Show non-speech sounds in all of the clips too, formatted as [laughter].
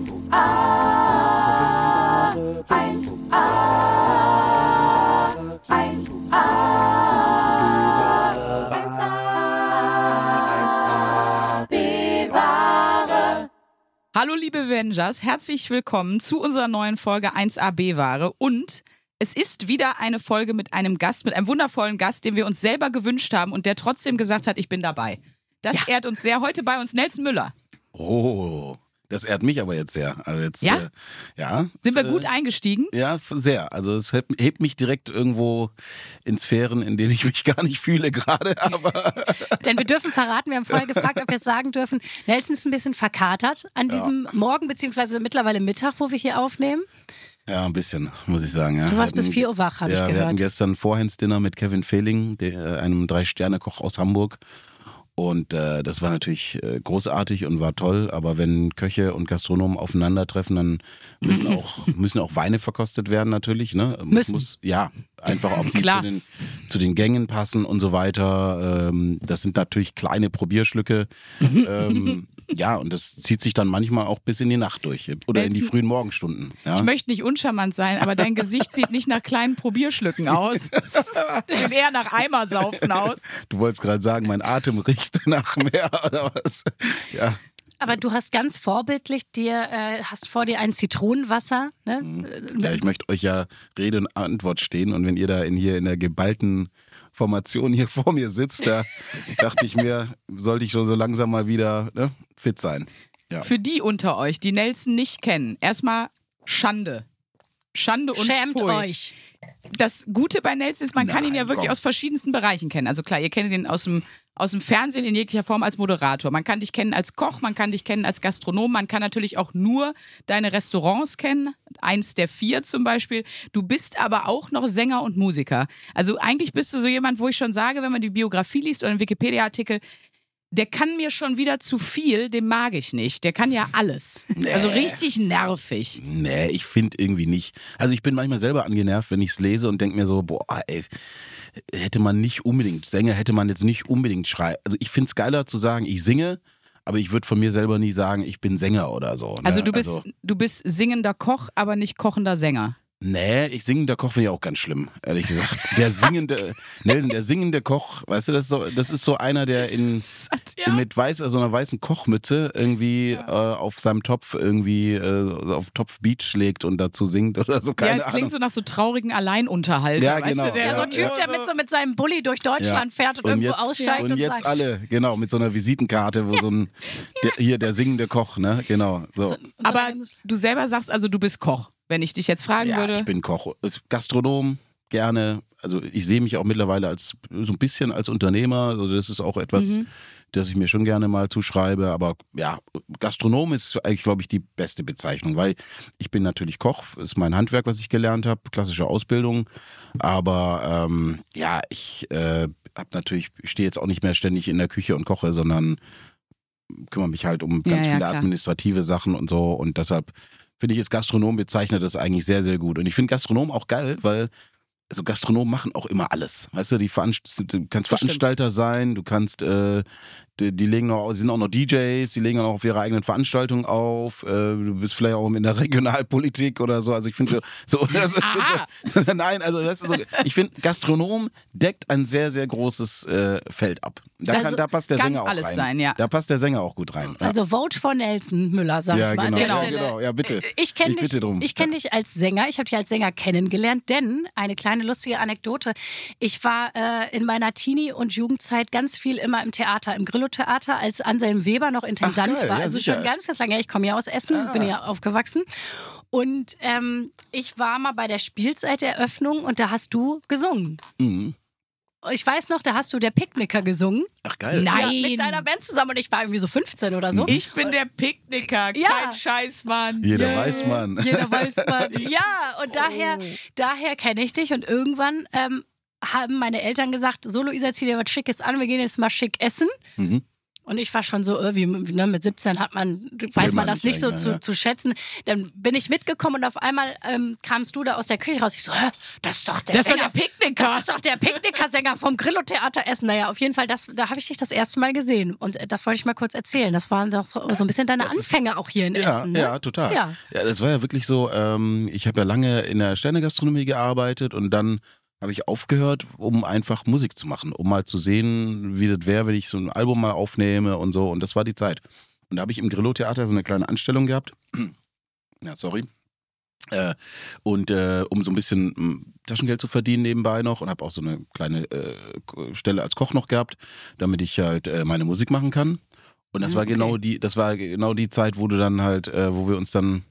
1a, 1a, 1a, 1a, bewahre. Hallo liebe Avengers, herzlich willkommen zu unserer neuen Folge 1AB Ware und es ist wieder eine Folge mit einem Gast, mit einem wundervollen Gast, den wir uns selber gewünscht haben und der trotzdem gesagt hat, ich bin dabei. Das ehrt uns sehr. Heute bei uns Nelson Müller. Oh, das ehrt mich aber jetzt sehr. Also jetzt, Ja? Äh, ja. Sind wir äh, gut eingestiegen? Ja, sehr. Also es hebt, hebt mich direkt irgendwo in Sphären, in denen ich mich gar nicht fühle gerade. [laughs] Aber [laughs] Denn wir dürfen verraten, wir haben vorher gefragt, ob wir es sagen dürfen. Nelson ist ein bisschen verkatert an diesem Morgen, beziehungsweise mittlerweile Mittag, wo wir hier aufnehmen. ja, ein bisschen, muss ich sagen. Ja. Du warst Wir bis hatten- 4 Uhr wach, habe ja, ich wir hatten gehört. gestern Vorhandsdinner mit Kevin Fehling, der, einem Drei-Sterne-Koch aus Hamburg. Und äh, das war natürlich äh, großartig und war toll. Aber wenn Köche und Gastronomen aufeinandertreffen, dann müssen [laughs] auch, müssen auch Weine verkostet werden natürlich. Ne? Müssen. Muss, ja, einfach auch [laughs] die zu, den, zu den Gängen passen und so weiter. Ähm, das sind natürlich kleine Probierschlücke. ähm, [laughs] ja, und das zieht sich dann manchmal auch bis in die Nacht durch oder in die Nelson, frühen Morgenstunden. Ja? Ich möchte nicht uncharmant sein, aber dein Gesicht sieht nicht nach kleinen Probierschlücken aus. Es [laughs] sieht eher nach Eimersaufen aus. Du wolltest gerade sagen, mein Atem riecht nach mehr oder was? Ja. Aber du hast ganz vorbildlich dir, äh, hast vor dir ein Zitronenwasser. Ne? Mhm. ja, ich möchte euch ja Rede und Antwort stehen und wenn ihr da in hier in der geballten Formation hier [laughs] vor mir sitzt, da dachte ich mir, sollte ich schon so langsam mal wieder ne, fit sein. Ja. Für die unter euch, die Nelson nicht kennen, erstmal Schande. Schande und Schämt Pfui. euch. Das Gute bei Nelson ist, man kann ihn ja Nein, wirklich komm. aus verschiedensten Bereichen kennen. Also klar, ihr kennt ihn aus dem, aus dem Fernsehen in jeglicher Form als Moderator. Man kann dich kennen als Koch, man kann dich kennen als Gastronom, man kann natürlich auch nur deine Restaurants kennen. Eins der vier zum Beispiel. Du bist aber auch noch Sänger und Musiker. Also eigentlich bist du so jemand, wo ich schon sage, wenn man die Biografie liest oder einen Wikipedia-Artikel, der kann mir schon wieder zu viel, den mag ich nicht. Der kann ja alles. Also richtig nervig. Nee, ich finde irgendwie nicht. Also ich bin manchmal selber angenervt, wenn ich es lese und denke mir so, boah, ey, hätte man nicht unbedingt, Sänger hätte man jetzt nicht unbedingt schreiben. Also ich finde es geiler zu sagen, ich singe, aber ich würde von mir selber nie sagen, ich bin Sänger oder so. ne? Also du bist, du bist singender Koch, aber nicht kochender Sänger. Nee, ich singender Koch finde ich auch ganz schlimm, ehrlich gesagt. Der [laughs] singende, Nelson, der singende Koch, weißt du, das ist so, das ist so einer, der in, Ja. mit weiß, also einer weißen Kochmütze irgendwie äh, auf seinem Topf irgendwie äh, auf Topf Beach legt und dazu singt oder so, keine ja, es Ahnung. klingt so nach so traurigen Alleinunterhalter. Ja, weißt genau, Du, der Ja, Ja, so ein Typ, der mit so mit seinem Bulli durch Deutschland fährt und, irgendwo jetzt, aussteigt und, und jetzt sagt, alle, genau, mit so einer Visitenkarte, wo so ein, der, hier der singende Koch, ne, genau, so. Aber du selber sagst also, du bist Koch. Wenn ich dich jetzt fragen Ja, würde. ich bin Koch, Gastronom, gerne. Also ich sehe mich auch mittlerweile als so ein bisschen als Unternehmer. Also das ist auch etwas, Mhm. das ich mir schon gerne mal zuschreibe. Aber ja, Gastronom ist eigentlich, glaube ich, die beste Bezeichnung, weil ich bin natürlich Koch, ist mein Handwerk, was ich gelernt habe, klassische Ausbildung. Aber ähm, ja, ich äh, habe natürlich, ich stehe jetzt auch nicht mehr ständig in der Küche und koche, sondern kümmere mich halt um Ja, ganz ja, viele klar. administrative Sachen und so. Und deshalb finde ich, ist Gastronom bezeichnet das eigentlich sehr, sehr gut. Und ich finde Gastronom auch geil, weil also Gastronomen machen auch immer alles. Weißt du, die Veranst du kannst Das stimmt. Veranstalter sein, du kannst, äh, die, die legen noch, sind auch noch DJs, die legen auch auf ihre eigenen Veranstaltungen auf. Äh, du bist vielleicht auch in der [laughs] Regionalpolitik oder so. Also ich finde so, so, find [laughs] so [laughs] nein, also weißt du, so, ich finde Gastronom deckt ein sehr, sehr großes äh, Feld ab. Da, kann, da passt der kann Sänger auch alles rein. sein, ja. Da passt der Sänger auch gut rein. Ja. Also Vote for Nelson Müller, sag Ja, mal genau, genau, genau. Ja, bitte. Ich kenne Ich dich, bitte drum. ich dich als Sänger. Ich habe dich als Sänger kennengelernt, denn eine kleine lustige Anekdote. Ich war äh, in meiner Teenie- und Jugendzeit ganz viel immer im Theater, im Grillo-Theater, als Anselm Weber noch Intendant geil, war. ja, also sicher. schon ganz, ganz lange. her. Ich komme ja aus Essen, bin ja aufgewachsen. Und ähm, ich war mal bei der Spielzeiteröffnung und da hast du gesungen. Mhm. Ich weiß noch, da hast du der Picknicker gesungen. Ach geil. Nein. Ja, mit deiner Band zusammen und ich war irgendwie so 15 oder so. Ich bin der Picknicker, Ja. kein Scheißmann. Jeder weiß man. Jeder weiß man. [laughs] Ja, und daher, daher kenne ich dich. Und irgendwann ähm, haben meine Eltern gesagt: So, Luisa, zieh dir was Schickes an, wir gehen jetzt mal schick essen. Mhm. Und ich war schon so irgendwie, ne, mit 17 hat man, weiß man das nicht so zu, ja. zu schätzen. Dann bin ich mitgekommen und auf einmal ähm, kamst du da aus der Küche raus. Ich so, das ist doch der Das ist Sänger. der Picknicker. Das ist doch der Picknicker-Sänger vom Grillo-Theater Essen. Naja, auf jeden Fall, das, da habe ich dich das erste Mal gesehen. Und äh, das wollte ich mal kurz erzählen. Das waren doch so, so ein bisschen deine Anfänge auch hier in Ja, Essen. Ne? ja, total. Ja. Ja. das war ja wirklich so, ähm, ich habe ja lange in der Sternegastronomie gearbeitet und dann habe ich aufgehört, um einfach Musik zu machen, um mal zu sehen, wie das wäre, wenn ich so ein Album mal aufnehme und so. Und das war die Zeit. Und da habe ich im Grillo-Theater so eine kleine Anstellung gehabt. [clears throat] ja, sorry. Äh, und äh, um so ein bisschen mh, Taschengeld zu verdienen nebenbei noch und habe auch so eine kleine äh, Stelle als Koch noch gehabt, damit ich halt äh, meine Musik machen kann. Und das Ah, war okay. genau die, das war genau die Zeit, wo du dann halt, äh, wo wir uns dann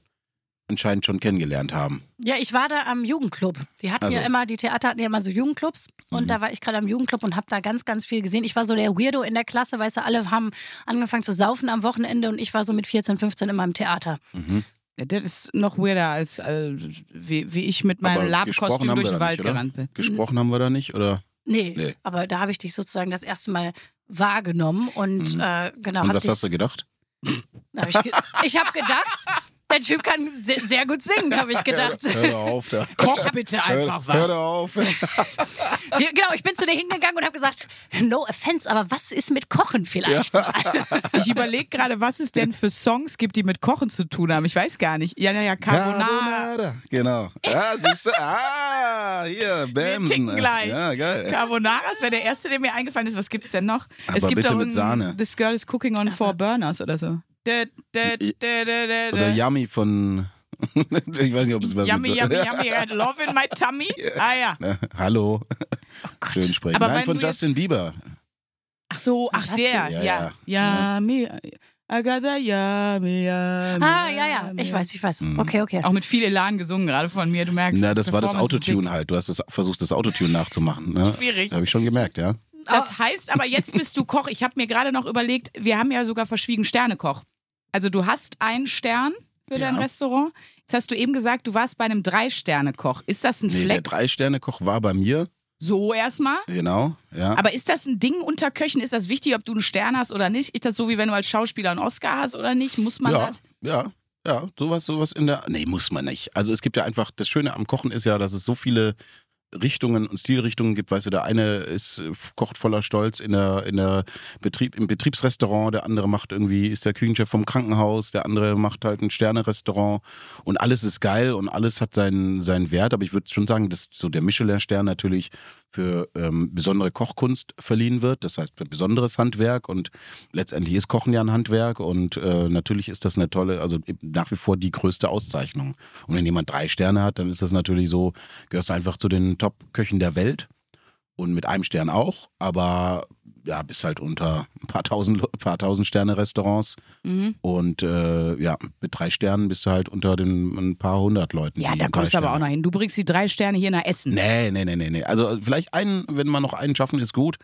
anscheinend schon kennengelernt haben. Ja, ich war da am Jugendclub. Die hatten ja Also. immer, die Theater hatten ja immer so Jugendclubs. Und Mhm. da war ich gerade am Jugendclub und habe da ganz, ganz viel gesehen. Ich war so der Weirdo in der Klasse, weißt du, alle haben angefangen zu saufen am Wochenende und ich war so mit 14, 15 immer im Theater. Mhm. Ja, Das ist noch weirder, als äh, wie, wie ich mit meinem Labkostüm durch den Wald nicht, gerannt bin. Gesprochen haben wir da nicht, oder? Nee, Nee. aber da habe ich dich sozusagen das erste Mal wahrgenommen und Mhm. äh, genau. Und was hast du gedacht? hab ich ge ich habe gedacht, der Typ kann sehr, sehr gut singen, [laughs] habe ich gedacht. Hör doch auf da. Koch bitte einfach Hör, hör was. doch auf. [laughs] Wir, genau, ich bin zu dir hingegangen und habe gesagt, no offense, aber was ist mit Kochen vielleicht? [laughs] Ich überlege gerade, was es denn für Songs gibt, die mit Kochen zu tun haben. Ich weiß gar nicht. Ja, ja, ja, Carbonara. Carbonara. Genau. Ja, siehst du? Ah, hier, Bam. ticken gleich. Ja, geil. Carbonara, das wäre der erste, der mir eingefallen ist. Was gibt's denn noch? Aber es gibt bitte doch mit ein, Sahne. This Girl is Cooking on Four Burners oder so. Oder. Yummy von. [laughs] ich weiß nicht, ob es was Yummy, yummy, yummy, I had love in my tummy. [laughs] Ah ja. Hallo. Schön sprechen. Aber Nein, von Justin jetzt- Bieber. Ach so, ach Justin. der, Ja, ja. Ja, yummy. I got the yummy, yummy. Ah, ja, ja, ich weiß, ich weiß. Mhm. Okay, okay. Auch mit viel Elan gesungen, gerade von mir. Du merkst, Na, das war das Autotune halt. Du hast das, versucht, das Autotune nachzumachen. Ne? Schwierig. Habe ich schon gemerkt, ja. Das heißt aber, jetzt bist du Koch. Ich habe mir gerade noch überlegt, wir haben ja sogar verschwiegen Sternekoch. Also du hast einen Stern für dein Ja. Restaurant. Jetzt hast du eben gesagt, du warst bei einem Drei-Sterne-Koch. Ist das ein Nee, der Flex? Drei-Sterne-Koch war bei mir. so erstmal. Genau, ja. Aber ist das ein Ding unter Köchen? Ist das wichtig, ob du einen Stern hast oder nicht? Ist das so, wie wenn du als Schauspieler einen Oscar hast oder nicht? Muss man ja, das? ja, ja, sowas, sowas in der. Nee, muss man nicht. Also es gibt ja einfach, das Schöne am Kochen ist ja, dass es so viele Richtungen und Stilrichtungen gibt. Weißt du, der eine ist äh, kocht voller Stolz in der, in der Betrieb, im Betriebsrestaurant, der andere macht irgendwie, ist der Küchenchef vom Krankenhaus, der andere macht halt ein Sternerestaurant und alles ist geil und alles hat seinen, seinen Wert. Aber ich würde schon sagen, dass so der Michelin-Stern natürlich für ähm, besondere Kochkunst verliehen wird. Das heißt für besonderes Handwerk und letztendlich ist Kochen ja ein Handwerk und äh, natürlich ist das eine tolle, also nach wie vor die größte Auszeichnung. Und wenn jemand drei Sterne hat, dann ist das natürlich so, gehörst du einfach zu den Top-Köchen der Welt und mit einem Stern auch, aber ja, bist halt unter ein paar tausend, paar tausend Sterne Restaurants Mhm. und äh, ja, mit drei Sternen bist du halt unter den ein paar hundert Leuten. Ja, da kommst du aber auch noch hin. Du bringst die drei Sterne hier nach Essen. Nee, nee, nee, nee, nee. Also vielleicht einen, wenn man noch einen schaffen, ist gut.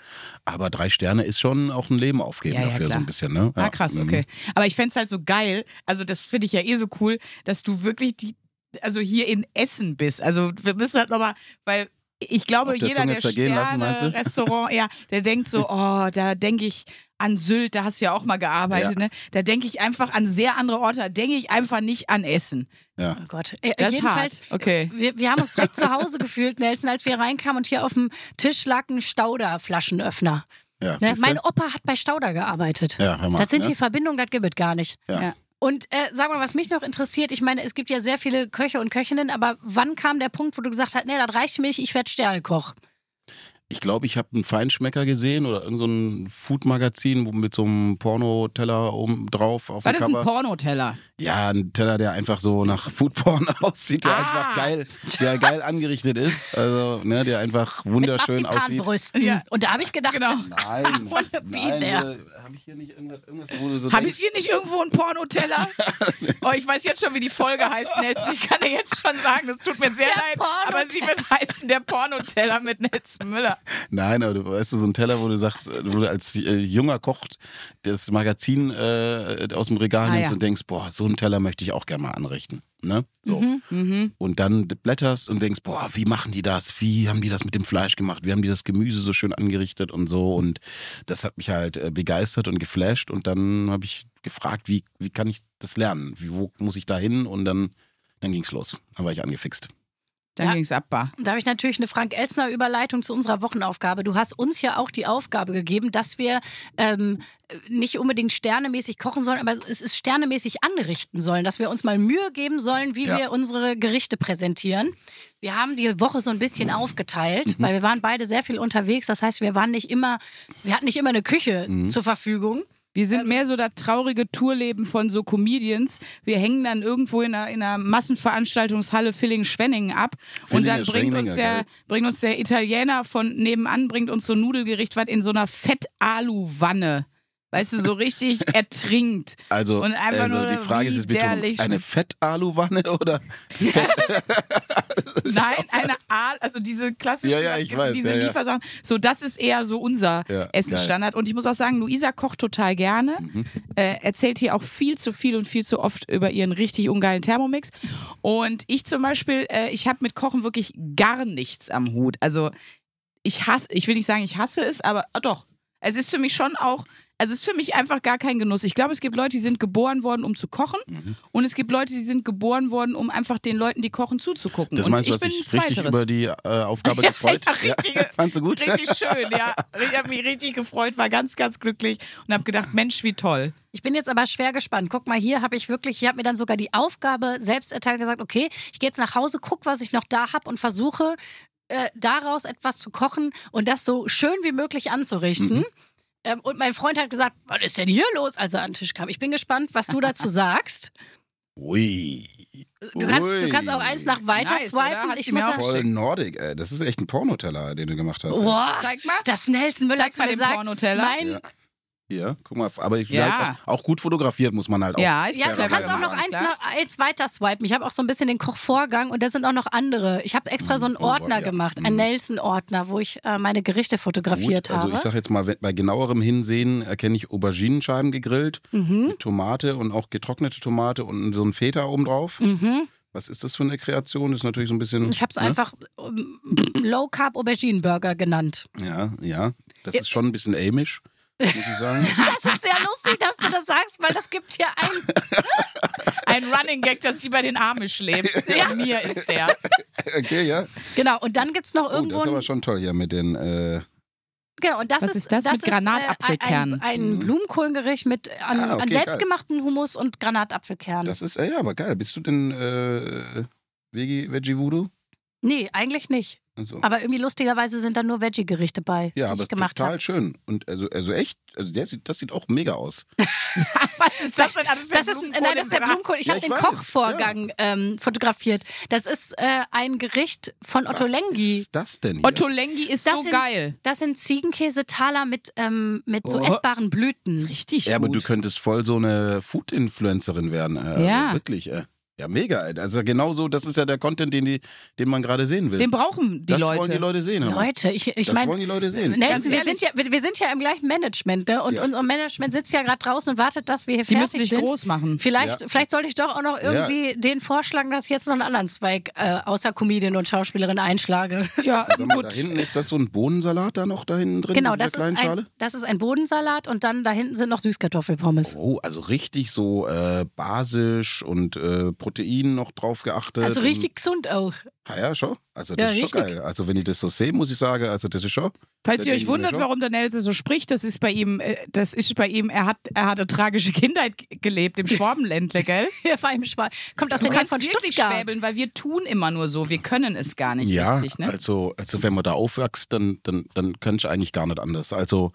Aber drei Sterne ist schon auch ein Leben aufgeben Ja, ja, dafür, so klar. ein bisschen, ne? Ah, Ja. krass, Mhm. okay. Aber ich fände es halt so geil, also das finde ich ja eh so cool, dass du wirklich die, also hier in Essen bist. Also wir müssen halt nochmal, weil ich glaube, der jeder, Zunge der? Sterne-Restaurant, ja, der denkt so, [laughs] oh, da denke ich an Sylt, da hast du ja auch mal gearbeitet, Ja. ne? Da denke ich einfach an sehr andere Orte, da denke ich einfach nicht an Essen. Ja. Oh Gott. Äh, Das ist jedenfalls, hart. Okay. wir, wir haben uns direkt zu Hause gefühlt, Nelson, als wir reinkamen und hier auf dem Tisch lag ein Stauder-Flaschenöffner. Ja, Ne? Mein Opa hat bei Stauder gearbeitet. Ja, hör mal, das sind ja. die Verbindungen, das gibt es gar nicht. Ja. Und äh, sag mal, was mich noch interessiert, ich meine, es gibt ja sehr viele Köche und Köchinnen, aber wann kam der Punkt, wo du gesagt hast, nee, das reicht mir nicht, ich werde Sternekoch? Ich glaube, ich habe einen Feinschmecker gesehen oder irgendein so ein Food-Magazin wo mit so einem Pornoteller oben drauf auf Was dem ist ein Cover. Pornoteller? ja, ein Teller, der einfach so nach Foodporn [laughs] aussieht, der Ah. einfach geil, der geil angerichtet ist. Also, ne, der einfach wunderschön aussieht. Marzipanbrüsten. Ja. Und da habe ich gedacht, Genau. [laughs] Nein, Von der Biene her. Habe ich hier nicht irgendwas, irgendwas wo du so Habe ich hier nicht irgendwo einen Pornoteller? [laughs] oh, ich weiß jetzt schon, wie die Folge heißt, Nelson. Ich kann dir jetzt schon sagen, das tut mir sehr Der leid. Pornoteller. Aber sie wird heißen der Pornoteller mit Nelson Müller. Nein, aber du weißt du, so ein Teller, wo du sagst, wo du als äh, junger Koch das Magazin äh, aus dem Regal Ah, nimmst ja. und denkst, boah, so einen Teller möchte ich auch gerne mal anrichten. Ne? So. Mhm. Und dann blätterst und denkst, boah, wie machen die das? Wie haben die das mit dem Fleisch gemacht? Wie haben die das Gemüse so schön angerichtet und so? Und das hat mich halt äh, begeistert und geflasht. Und dann habe ich gefragt, wie, wie kann ich das lernen? Wie, wo muss ich da hin? Und dann, dann ging's los. Dann war ich angefixt. Dann Ja. ging's ab, bar. Da habe ich natürlich eine Frank-Elzner-Überleitung zu unserer Wochenaufgabe. Du hast uns ja auch die Aufgabe gegeben, dass wir ähm, nicht unbedingt sternemäßig kochen sollen, aber es ist sternemäßig anrichten sollen, dass wir uns mal Mühe geben sollen, wie Ja. wir unsere Gerichte präsentieren. Wir haben die Woche so ein bisschen aufgeteilt, weil wir waren beide sehr viel unterwegs. Das heißt, wir waren nicht immer, wir hatten nicht immer eine Küche zur Verfügung. Wir sind mehr so das traurige Tourleben von so Comedians. Wir hängen dann irgendwo in einer, in einer Massenveranstaltungshalle Villingen-Schwenningen ab und dann bringt uns, Schwenningen, der, bringt uns der Italiener von nebenan, bringt uns so ein Nudelgericht, was in so einer Fett-Alu-Wanne, weißt du, so richtig [laughs] ertrinkt. Also, Und einfach also nur die Frage ist jetzt bitte, eine Fett-Alu-Wanne oder [laughs] [laughs] Nein, eine Aal, also diese klassischen, Ja, ja, ich weiß, diese ja, ja. Liefersachen. So, das ist eher so unser Ja, Essensstandard. Und ich muss auch sagen, Luisa kocht total gerne, Mhm. äh, erzählt hier auch viel zu viel und viel zu oft über ihren richtig ungeilen Thermomix. Und ich zum Beispiel, äh, ich habe mit Kochen wirklich gar nichts am Hut. Also ich hasse, ich will nicht sagen, ich hasse es, aber ah, doch. Es ist für mich schon auch, also es ist für mich einfach gar kein Genuss. Ich glaube, es gibt Leute, die sind geboren worden, um zu kochen. Mhm. Und es gibt Leute, die sind geboren worden, um einfach den Leuten, die kochen, zuzugucken. Das meinst du, ich dass bin ich richtig Zweiteres. über die äh, Aufgabe [laughs] gefreut? Ja, richtige- [laughs] Fandst du gut? Richtig [laughs] schön, ja. Ich habe mich richtig gefreut, war ganz, ganz glücklich und habe gedacht, Mensch, wie toll. Ich bin jetzt aber schwer gespannt. Guck mal, hier habe ich wirklich, hier habe mir dann sogar die Aufgabe selbst erteilt gesagt, okay, ich gehe jetzt nach Hause, guck, was ich noch da habe und versuche äh, daraus etwas zu kochen und das so schön wie möglich anzurichten. Ähm, und mein Freund hat gesagt, was ist denn hier los, als er an den Tisch kam? Ich bin gespannt, was du dazu [laughs] sagst. Ui. Du kannst, du kannst auch eins nach weiter Nice, oder? swipen. Hat Ich muss sagen, Voll Nordic, ey. Das ist echt ein Pornoteller, den du gemacht hast. boah, Zeig mal. das Nelson Müller Zeig zu mal mir den sagt, Pornoteller. mein, Ja. Hier, guck mal, aber ich Ja. halt auch, auch gut fotografiert muss man halt auch. Ja, Ja, Ja, du kannst auch noch eins, klar. noch eins weiter swipen. Ich habe auch so ein bisschen den Kochvorgang und da sind auch noch andere. Ich habe extra so einen Oh Ordner ja. gemacht, einen Mhm. Nelson-Ordner, wo ich äh, meine Gerichte fotografiert Gut, also habe. ich sag jetzt mal, bei genauerem Hinsehen erkenne ich Auberginenscheiben gegrillt Mhm. mit Tomate und auch getrocknete Tomate und so ein Feta oben drauf. Mhm. Was ist das für eine Kreation? Das ist natürlich so ein bisschen. Ich habe es ne? einfach ähm, Low Carb Aubergine Burger genannt. Ja, ja. Das ist schon ein bisschen amish, muss ich sagen. [laughs] Das ist sehr lustig, dass du das sagst, weil das gibt hier ein. [laughs] Ein Running Gag, dass sie bei den Amish lebt. [laughs] Bei mir ist der. okay, ja. Genau, und dann gibt es noch Oh, irgendwo. das ist aber schon toll hier mit den. Äh, genau, und das Was ist, ist das mit äh, Granatapfelkernen? ein, ein Blumenkohlgericht mit an, Ah, okay, an geil. selbstgemachten Hummus und Granatapfelkernen. das ist, äh, ja, aber geil. Bist du denn äh, Veggie, Veggie Voodoo? Nee, eigentlich nicht. Also, Aber irgendwie lustigerweise sind da nur Veggie-Gerichte bei, ja, die aber ich gemacht total habe. schön. Und also, also echt, also der sieht, das sieht auch mega aus. [laughs] Was ist das denn? Ist der Das ist, Blumenkohl nein, das ist der. Blumenkohl. Ich Ja, habe den weiß, Kochvorgang ähm, fotografiert. Das ist äh, ein Gericht von Otto Was Lengi. ist das denn hier? Otto Lengi ist Das so sind, geil. Das sind Ziegenkäsetaler mit, ähm, mit so Oh. essbaren Blüten. Richtig Ja, aber gut. du könntest voll so eine Food-Influencerin werden. Äh, Ja. Also wirklich, äh. Ja, mega. Also genau so, das ist ja der Content, den, die, den man gerade sehen will. Den brauchen die das Leute. wollen die Leute sehen. mal. Leute, ich, ich das meine, wollen die Leute sehen. Nelson, wir sind, ja, wir, wir sind ja im gleichen Management, ne? Und Ja. unser Management sitzt ja gerade draußen und wartet, dass wir hier Die müssen fertig dich sind. groß machen. Vielleicht, Ja. vielleicht sollte ich doch auch noch irgendwie den vorschlagen, dass ich jetzt noch einen anderen Zweig äh, außer Comedian und Schauspielerin einschlage. Ja, [laughs] mal, gut. da hinten ist das so ein Bohnensalat da noch da hinten drin Genau, das ist, ein, Schale? das ist ein Bodensalat und dann da hinten sind noch Süßkartoffelpommes. Oh, also richtig so äh, basisch und äh, Protein noch drauf geachtet. Also richtig gesund auch. Und, ja, ja, schon. Also Ja, das ist schon richtig. geil. Also wenn ich das so sehe, muss ich sagen, also das ist schon. Falls ihr euch wundert, schon. warum der Nelson so spricht, das ist bei ihm, äh, das ist bei ihm, er hat, er hat eine tragische Kindheit gelebt im [laughs] Schwabenländle, gell? [laughs] Hier war im Schwal. Kommt aus der Nähe von Stuttgart. schwäbeln, weil wir tun immer nur so, wir können es gar nicht ja, richtig, ne? also, also wenn man da aufwächst, dann, dann, dann kannst du eigentlich gar nicht anders. Also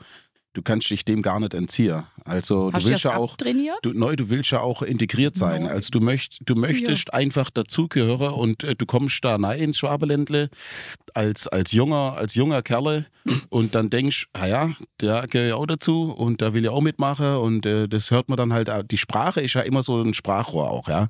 du kannst dich dem gar nicht entziehen. Also Hast du willst ja auch. Du, neu, du willst ja auch integriert sein. Neu. Also du, möcht, du möchtest einfach dazugehören und äh, du kommst da rein ins Schwabeländle als, als junger, als junger Kerle [clears throat] und dann denkst, ah ja, der gehört ja auch dazu und da will ja auch mitmachen und äh, das hört man dann halt, die Sprache ist ja immer so ein Sprachrohr auch, ja,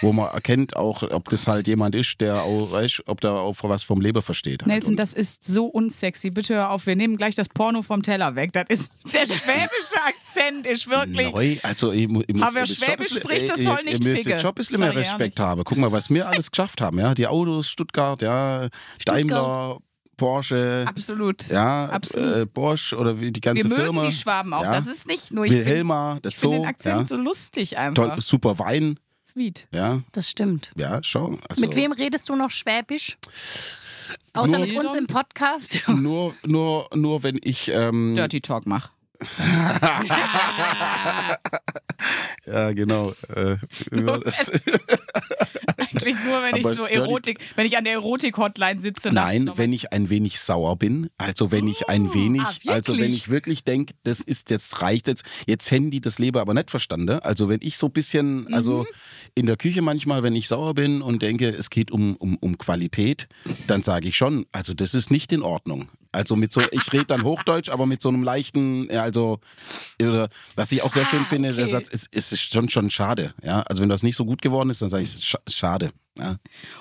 wo man erkennt auch, ob das halt jemand ist, der auch, weißt, ob der auch was vom Leben versteht. Halt. Nelson, das ist so unsexy. Bitte hör auf, wir nehmen gleich das Porno vom Teller weg. Das ist der [laughs] schwäbische Akzent ist wirklich. Neu, also ich, mu- ich muss, Aber Schwäbisch spricht, das soll nicht Ihr müsst ficke. jetzt schon ein bisschen mehr ich Respekt haben. Guck mal, was wir alles geschafft haben, ja. Die Autos, Stuttgart, ja, Daimler, Porsche, Absolut. ja, absolut. Äh, Bosch oder wie die ganze wir mögen Firma. die Schwaben auch. Ja. Das ist nicht nur. Ich finde Wilhelma, der find den Zoo, Akzent ja. so lustig einfach. Toll, super Wein, Sweet. ja, Das stimmt. ja, schon. Also, Mit wem redest du noch Schwäbisch? Außer Nur- mit uns im Podcast. Nur, nur, nur wenn ich, ähm, Dirty Talk mach. [laughs] ja genau, äh? [laughs] Eigentlich nur, wenn ich Aber so Dirty- Erotik, wenn ich an der Erotik-Hotline sitze. Nein, wenn ich ein wenig sauer bin, also wenn ich ein wenig, ah, also wenn ich wirklich denke, das ist jetzt reicht jetzt, jetzt die das Leben aber nicht verstanden. Also wenn ich so ein bisschen, Mhm. also in der Küche manchmal, wenn ich sauer bin und denke, es geht um, um, um Qualität, dann sage ich schon, also das ist nicht in Ordnung. Also mit so, ich rede dann Hochdeutsch, aber mit so einem leichten, ja, also, oder, was ich auch sehr schön Ah, finde, der okay. Satz ist, ist schon, schon schade. Ja, also wenn das nicht so gut geworden ist, dann sage ich, scha schade. Ja.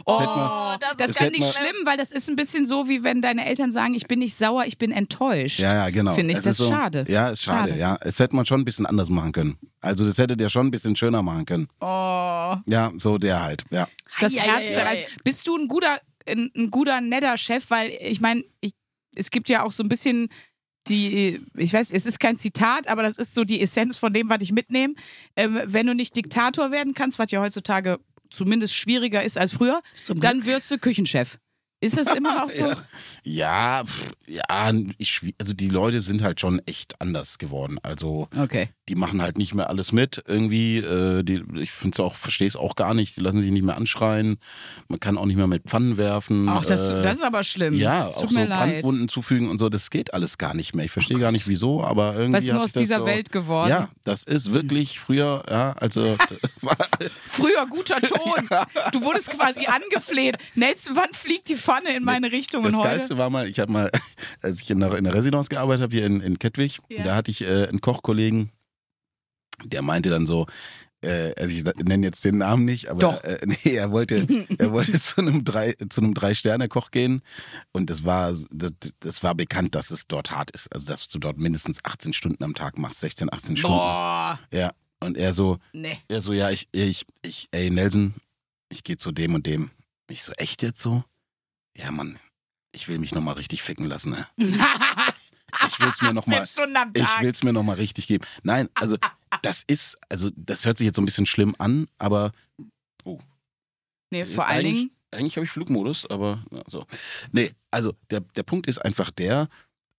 Oh, hätte man- das, das ist ja hätte nicht schlimm, weil das ist ein bisschen so, wie wenn deine Eltern sagen, ich bin nicht sauer, ich bin enttäuscht. Ja, ja, genau. Finde ich Es das ist so, schade. Ja, ist schade, Schade. ja. Es hätte man schon ein bisschen anders machen können. Also das hätte der schon ein bisschen schöner machen können. Oh, Ja, so der halt, ja. das Herz. Bist du ein guter, ein, ein guter, netter Chef? Weil ich meine, ich, es gibt ja auch so ein bisschen die, ich weiß, es ist kein Zitat, aber das ist so die Essenz von dem, was ich mitnehme. Ähm, wenn du nicht Diktator werden kannst, was ja heutzutage zumindest schwieriger ist als früher, Zum dann wirst du Küchenchef. Ist das immer noch [laughs] so? Ja, pff, ja, ich, also die Leute sind halt schon echt anders geworden. Also Okay. Die machen halt nicht mehr alles mit irgendwie. Äh, die, ich finde es auch, verstehe es auch gar nicht. Die lassen sich nicht mehr anschreien. Man kann auch nicht mehr mit Pfannen werfen. Ach, das, äh, das ist aber schlimm. ja, auch so. Brandwunden zufügen und so, das geht alles gar nicht mehr. Ich verstehe gar nicht wieso, aber irgendwie. Was ist aus dieser so, Welt geworden? Ja, das ist wirklich früher, ja, also [laughs] [laughs] Früher guter Ton. Du wurdest quasi angefleht. Nelson, wann fliegt die Pfanne in meine Richtung Das und heute? Geilste war mal, ich habe mal, [laughs] als ich in der, in der Residenz gearbeitet habe, hier in, in Kettwig, Ja. da hatte ich äh, einen Kochkollegen, der meinte dann so, äh, also ich nenne jetzt den Namen nicht, aber Doch. Äh, [laughs] nee, er wollte, er wollte zu einem drei, zu einem Drei-Sterne-Koch gehen und das war, das, das war bekannt, dass es dort hart ist. Also dass du dort mindestens 18 Stunden am Tag machst, 16, 18 Stunden. Boah. Ja. Und er so, Nee. er so, ja, ich, ich, ich, ey Nelson, ich gehe zu dem und dem. Ich so, echt jetzt so? Ja, Mann, ich will mich nochmal richtig ficken lassen, ne? [laughs] Ich will's mir nochmal, ich will's mir nochmal richtig geben. Nein, also, das ist, also, das hört sich jetzt so ein bisschen schlimm an, aber Nee, vor allen eigentlich, Dingen. eigentlich habe ich Flugmodus, aber ja, so. Nee, also der, der Punkt ist einfach der,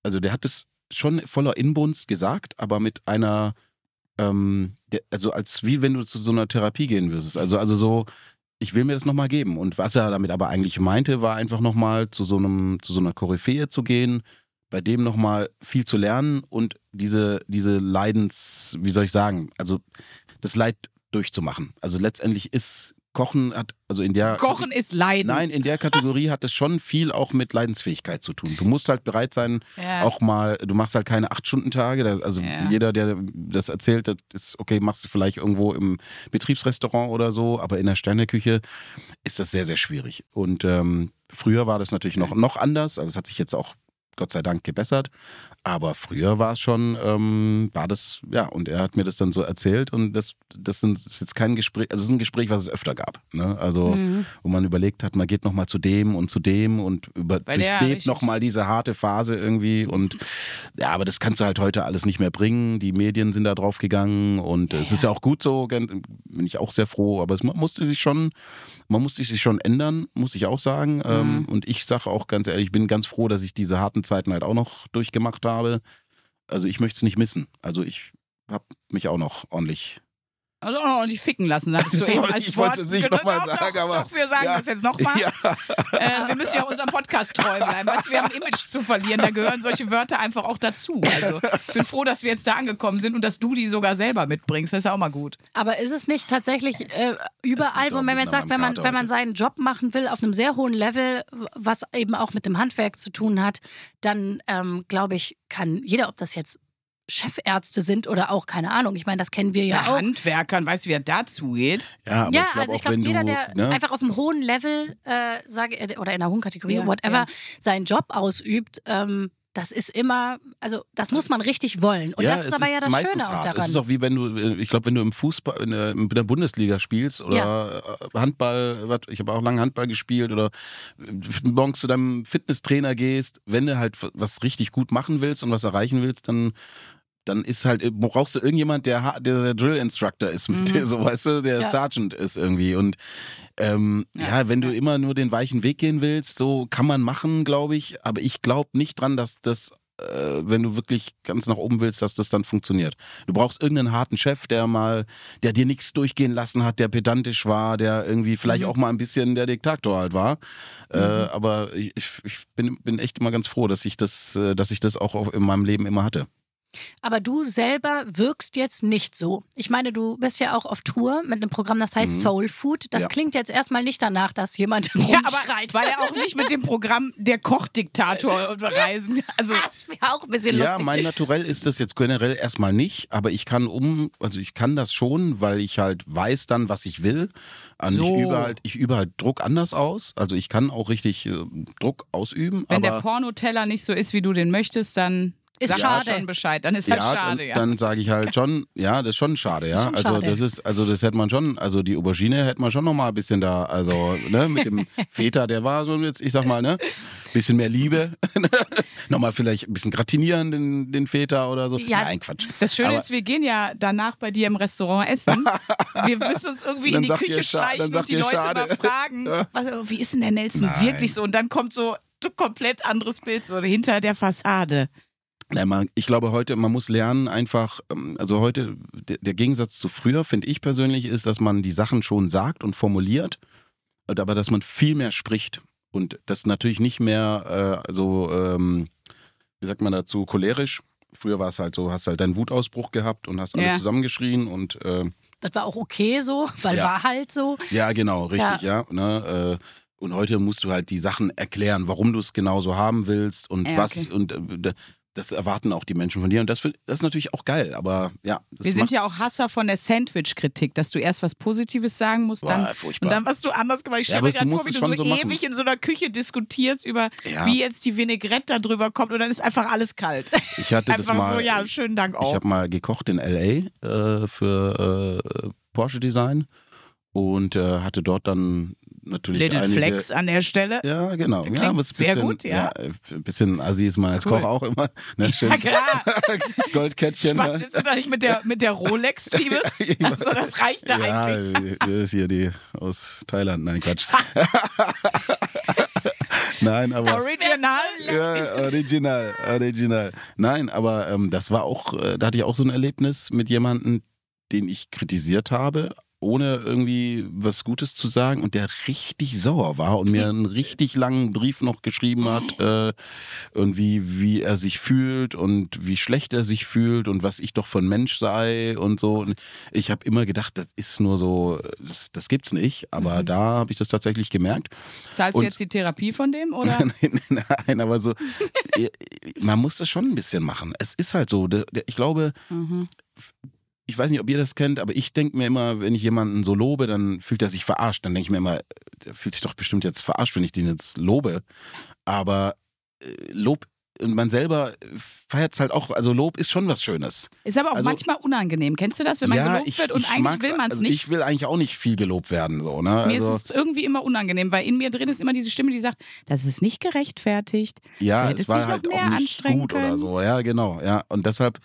also der hat es schon voller Inbrunst gesagt, aber mit einer, ähm, der, also als wie wenn du zu so einer Therapie gehen würdest. Also, also so, ich will mir das nochmal geben. Und was er damit aber eigentlich meinte, war einfach nochmal zu so einem, zu so einer Koryphäe zu gehen, bei dem nochmal viel zu lernen und diese, diese Leidens, wie soll ich sagen, also das Leid durchzumachen. Also letztendlich ist Kochen hat, also in der Kochen ist Leiden. Nein, in der Kategorie hat es schon viel auch mit Leidensfähigkeit zu tun. Du musst halt bereit sein, Ja. auch mal, du machst halt keine Acht-Stunden-Tage. Also Ja. jeder, der das erzählt, das ist okay, machst du vielleicht irgendwo im Betriebsrestaurant oder so, aber in der Sterneküche ist das sehr, sehr schwierig. Und ähm, früher war das natürlich noch, noch anders. Also es hat sich jetzt auch Gott sei Dank gebessert. Aber früher war es schon, ähm, war das, ja, und er hat mir das dann so erzählt und das, das, sind, das ist jetzt kein Gespräch, also es ist ein Gespräch, was es öfter gab. Ne? Also, Mhm. wo man überlegt hat, man geht nochmal zu dem und zu dem und über, durchlebt richtig- nochmal diese harte Phase irgendwie und ja, aber das kannst du halt heute alles nicht mehr bringen. Die Medien sind da drauf gegangen und es ist ja auch gut so, bin ich auch sehr froh, aber es mu- musste sich schon, man musste sich schon ändern, muss ich auch sagen. Mhm. Ähm, und ich sage auch ganz ehrlich, ich bin ganz froh, dass ich diese harten Zeiten halt auch noch durchgemacht habe. Also ich möchte es nicht missen. Also ich habe mich auch noch ordentlich Also auch noch nicht ficken lassen, hattest du [laughs] eben als Ich Wort. wollte es nicht nochmal sagen, doch, aber- Doch, wir sagen Ja. das jetzt nochmal. Ja. Äh, wir müssen ja unserem Podcast treu bleiben. Weißt, du, wir haben ein Image zu verlieren. Da gehören solche Wörter einfach auch dazu. Also ich bin froh, dass wir jetzt da angekommen sind und dass du die sogar selber mitbringst. Das ist ja auch mal gut. Aber ist es nicht tatsächlich äh, überall, wo man jetzt sagt, wenn man, wenn man seinen Job machen will auf einem sehr hohen Level, was eben auch mit dem Handwerk zu tun hat, dann ähm, glaube ich, kann jeder, ob das jetzt Chefärzte sind oder auch, keine Ahnung, ich meine, das kennen wir ja Bei auch. Handwerkern, weißt du, wie er dazu geht? Ja, aber ja, ich glaub also ich glaube, wenn jeder, der ne, einfach auf einem hohen Level, äh, sage, äh, oder in einer hohen Kategorie, Ja, whatever, ja. seinen Job ausübt, ähm, das ist immer, also das muss man richtig wollen. Und ja, das ist aber ja das Schöne auch hart. daran. Es ist auch wie wenn du, äh, ich glaube, wenn du im Fußball, in der, in der Bundesliga spielst oder äh, Handball, ich habe auch lange Handball gespielt oder äh, morgens zu deinem Fitnesstrainer gehst, wenn du halt was richtig gut machen willst und was erreichen willst, dann dann ist halt, äh, brauchst du irgendjemand, der, der, Drill Instructor ist mit Mhm. dir, so weißt du, der Ja. Sergeant ist irgendwie. Und ähm, Ja. ja. wenn du immer nur den weichen Weg gehen willst, so kann man machen, glaube ich. Aber ich glaube nicht dran, dass das, äh, wenn du wirklich ganz nach oben willst, dass das dann funktioniert. Du brauchst irgendeinen harten Chef, der mal, der dir nichts durchgehen lassen hat, der pedantisch war, der irgendwie vielleicht Mhm. auch mal ein bisschen der Diktator halt war. Äh, aber ich, ich bin, bin echt immer ganz froh, dass ich das, äh, dass ich das auch in meinem Leben immer hatte. Aber du selber wirkst jetzt nicht so. Ich meine, du bist ja auch auf Tour mit einem Programm, das heißt Soul Food. Das Ja. klingt jetzt erstmal nicht danach, dass jemand [laughs] Ja, aber rumschreit. weil er auch nicht mit dem Programm der Kochdiktator [laughs] reisen. Also das wäre auch ein bisschen Ja, lustig. mein Naturell ist das jetzt generell erstmal nicht, aber ich kann um, also ich kann das schon, weil ich halt weiß dann, was ich will. Und So. ich übe halt, ich übe halt Druck anders aus. Also ich kann auch richtig äh, Druck ausüben. wenn der Pornoteller nicht so ist, wie du den möchtest, dann Ist sag schade. schon Bescheid. Dann ist ja, halt schade, dann, ja. dann sage ich halt schon, ja, das ist schon schade, ja. schon also schade. das ist, also das hätte man schon, also die Aubergine hätte man schon noch mal ein bisschen da, also ne, mit dem [laughs] Feta, der war so jetzt, ich sag mal, ne, bisschen mehr Liebe, [laughs] nochmal vielleicht ein bisschen gratinieren den, den Feta oder so. Ja. Nein, Quatsch. Das Schöne Aber- ist, wir gehen ja danach bei dir im Restaurant essen. [laughs] Wir müssen uns irgendwie in die Küche schleichen und die Leute schade. mal fragen, was, wie ist denn der Nelson Nein. wirklich so? Und dann kommt so ein komplett anderes Bild so hinter der Fassade. Nein, ich glaube heute, man muss lernen einfach, ähm, also heute, der, Gegensatz zu früher, finde ich persönlich, ist, dass man die Sachen schon sagt und formuliert, und aber dass man viel mehr spricht. Und das natürlich nicht mehr äh, so, ähm, wie sagt man dazu, cholerisch. Früher war es halt so, hast halt deinen Wutausbruch gehabt und hast alle Ja. zusammengeschrien und äh, Das war auch okay so, weil Ja. war halt so. ja, genau, richtig, ja. ne, äh, und heute musst du halt die Sachen erklären, warum du es genauso haben willst und Ja, was okay. und äh, das erwarten auch die Menschen von dir und das, das ist natürlich auch geil, aber ja. Das Wir sind ja auch Hasser von der Sandwich-Kritik, dass du erst was Positives sagen musst, dann, Boah, und dann was du anders gemacht. Ich Ja, stelle mir gerade vor, wie du so, so machen. ewig in so einer Küche diskutierst über, Ja. wie jetzt die Vinaigrette da drüber kommt und dann ist einfach alles kalt. Ich hatte [laughs] das einfach mal, so, ja, schönen Dank ich auch. habe mal gekocht in LA äh, für äh, Porsche Design und äh, hatte dort dann natürlich Little einige, Flex an der Stelle. Ja, genau. Klingt ja, ein sehr bisschen, gut, ja. Ein bisschen assi ist man als Cool. Koch auch immer. Ne, schön Ja, klar. [laughs] Goldkettchen. Was jetzt du da nicht mit der, mit der Rolex, Liebes? [laughs] Also, das reicht da ja, eigentlich. das ist hier die aus Thailand. Nein, Quatsch. [laughs] Nein, aber. Original. Ja, original, original. Nein, aber ähm, das war auch, äh, da hatte ich auch so ein Erlebnis mit jemandem, den ich kritisiert habe, ohne irgendwie was Gutes zu sagen und der richtig sauer war und mir einen richtig langen Brief noch geschrieben hat äh, und wie, wie er sich fühlt und wie schlecht er sich fühlt und was ich doch für ein Mensch sei und so. Und ich habe immer gedacht, das ist nur so, das, das gibt's nicht, aber da habe ich das tatsächlich gemerkt. Zahlst du Und- jetzt die Therapie von dem? Oder? [laughs] Nein, nein, aber so, [laughs] man muss das schon ein bisschen machen. Es ist halt so. Ich glaube, Mhm. Ich weiß nicht, ob ihr das kennt, aber ich denke mir immer, wenn ich jemanden so lobe, dann fühlt er sich verarscht. Dann denke ich mir immer, der fühlt sich doch bestimmt jetzt verarscht, wenn ich den jetzt lobe. Aber äh, Lob, und man selber feiert es halt auch, also Lob ist schon was Schönes. Ist aber auch Also- manchmal unangenehm. Kennst du das, wenn man gelobt wird und eigentlich will man es also nicht? Ich will eigentlich auch nicht viel gelobt werden. So, ne? Mir also, ist es irgendwie immer unangenehm, weil in mir drin ist immer diese Stimme, die sagt, das ist nicht gerechtfertigt. Ja, es war halt mehr auch nicht gut können. oder so. Ja, genau. Ja, und deshalb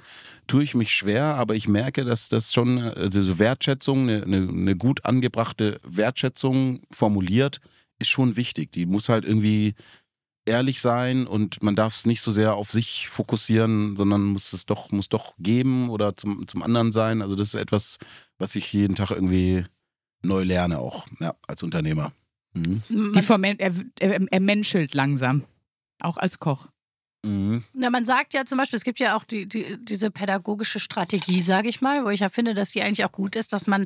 tue ich mich schwer, aber ich merke, dass das schon also so Wertschätzung, eine, eine, eine gut angebrachte Wertschätzung formuliert, ist schon wichtig. Die muss halt irgendwie ehrlich sein und man darf es nicht so sehr auf sich fokussieren, sondern muss es doch, muss doch geben oder zum, zum anderen sein. Also das ist etwas, was ich jeden Tag irgendwie neu lerne auch, ja, als Unternehmer. Mhm. Die er, er, er menschelt langsam. Auch als Koch. Mhm. na, man sagt ja zum Beispiel, es gibt ja auch die, die, diese pädagogische Strategie, sage ich mal, wo ich ja finde, dass die eigentlich auch gut ist, dass man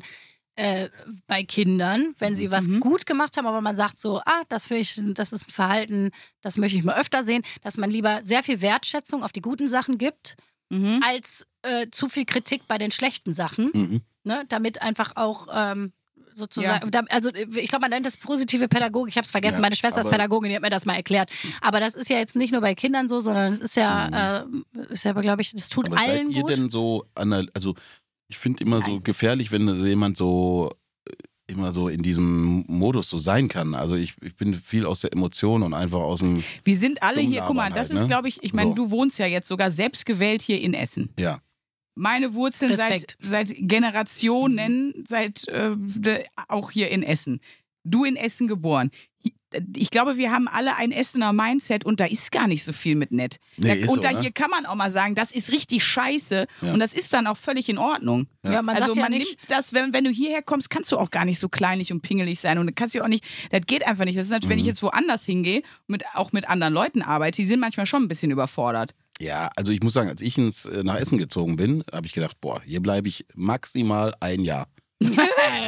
äh, bei Kindern, wenn sie was Mhm. gut gemacht haben, aber man sagt so, ah, das, finde ich, das ist ein Verhalten, das möchte ich mal öfter sehen, dass man lieber sehr viel Wertschätzung auf die guten Sachen gibt, Mhm. als äh, zu viel Kritik bei den schlechten Sachen, Mhm. ne? damit einfach auch ähm, sozusagen, da, also ich glaube, man nennt das positive Pädagogik, ich habe es vergessen, Ja, meine Schwester ist Pädagogin, die hat mir das mal erklärt, aber das ist ja jetzt nicht nur bei Kindern so, sondern es ist ja, äh, ist ja glaube ich, das tut Mhm. Aber allen seid ihr gut. denn so, also ich finde immer so gefährlich, wenn jemand so äh, immer so in diesem Modus so sein kann. Also ich, ich bin viel aus der Emotion und einfach aus dem, Wir sind alle hier, guck mal, das halt, ist, ne? glaube ich, ich meine, So. du wohnst ja jetzt sogar selbstgewählt hier in Essen. ja. Meine Wurzeln seit, Respekt. seit Generationen, seit äh, de, auch hier in Essen. Du in Essen geboren. Ich glaube, wir haben alle ein Essener Mindset und da ist gar nicht so viel mit nett. Nee, da, und so, da ne? hier kann man auch mal sagen, das ist richtig scheiße Ja. und das ist dann auch völlig in Ordnung. Ja, man also sagt ja man nicht, nimmt das, wenn, wenn du hierher kommst, kannst du auch gar nicht so kleinlich und pingelig sein und du kannst ja auch nicht, das geht einfach nicht. Das ist natürlich, wenn ich Mhm. jetzt woanders hingehe und mit, auch mit anderen Leuten arbeite, die sind manchmal schon ein bisschen überfordert. Ja, also ich muss sagen, als ich ins, äh, nach Essen gezogen bin, habe ich gedacht, boah, hier bleibe ich maximal ein Jahr. [laughs]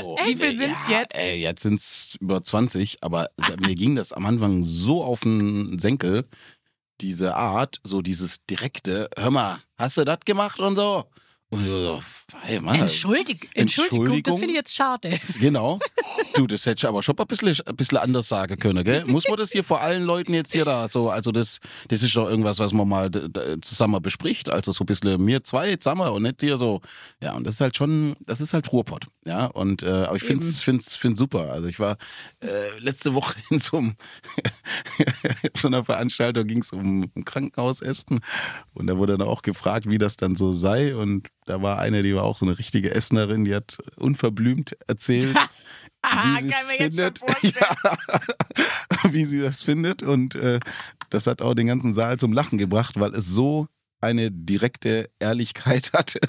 So. Wie viel sind's ja, jetzt? Ey, jetzt sind es über 20, aber mir ging das am Anfang so auf den Senkel, diese Art, so dieses direkte, hör mal, hast du das gemacht und so? Und ich so, hey Mann, Entschuldig, Entschuldigung, das Entschuldigung? finde ich jetzt schade. [laughs] Genau. Du, das hätte ich aber schon ein bisschen, ein bisschen anders sagen können, gell? Muss man das hier vor allen Leuten jetzt hier da so, also das, das ist doch irgendwas, was man mal zusammen bespricht, also so ein bisschen mir zwei zusammen und nicht hier so. Ja, und das ist halt schon, das ist halt Ruhrpott, ja, und, äh, aber ich finde es find's, find's super. Also ich war äh, letzte Woche in so einem, [laughs] so einer Veranstaltung ging es um, um Krankenhausessen und da wurde dann auch gefragt, wie das dann so sei und da war eine, die war auch so eine richtige Essenerin, die hat unverblümt erzählt, [laughs] Ah, wie sie es findet. [laughs] Ja, wie sie das findet. Und äh, das hat auch den ganzen Saal zum Lachen gebracht, weil es so eine direkte Ehrlichkeit [laughs] hatte.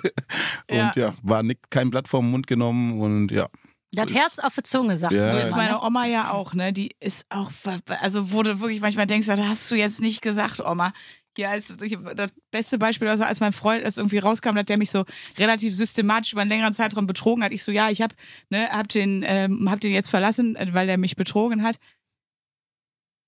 Und Ja. ja, war nicht, kein Blatt vom Mund genommen und ja. Das Herz auf die Zunge, sagt Ja. So ist meine ne? Oma ja auch, ne? Die ist auch, also wo du wirklich manchmal denkst, das hast du jetzt nicht gesagt, Oma. Hier als das beste Beispiel, also als mein Freund das irgendwie rauskam, dass der mich so relativ systematisch über einen längeren Zeitraum betrogen hat. Ich so, ja, ich hab, ne, hab den, ähm, hab den jetzt verlassen, äh, weil der mich betrogen hat.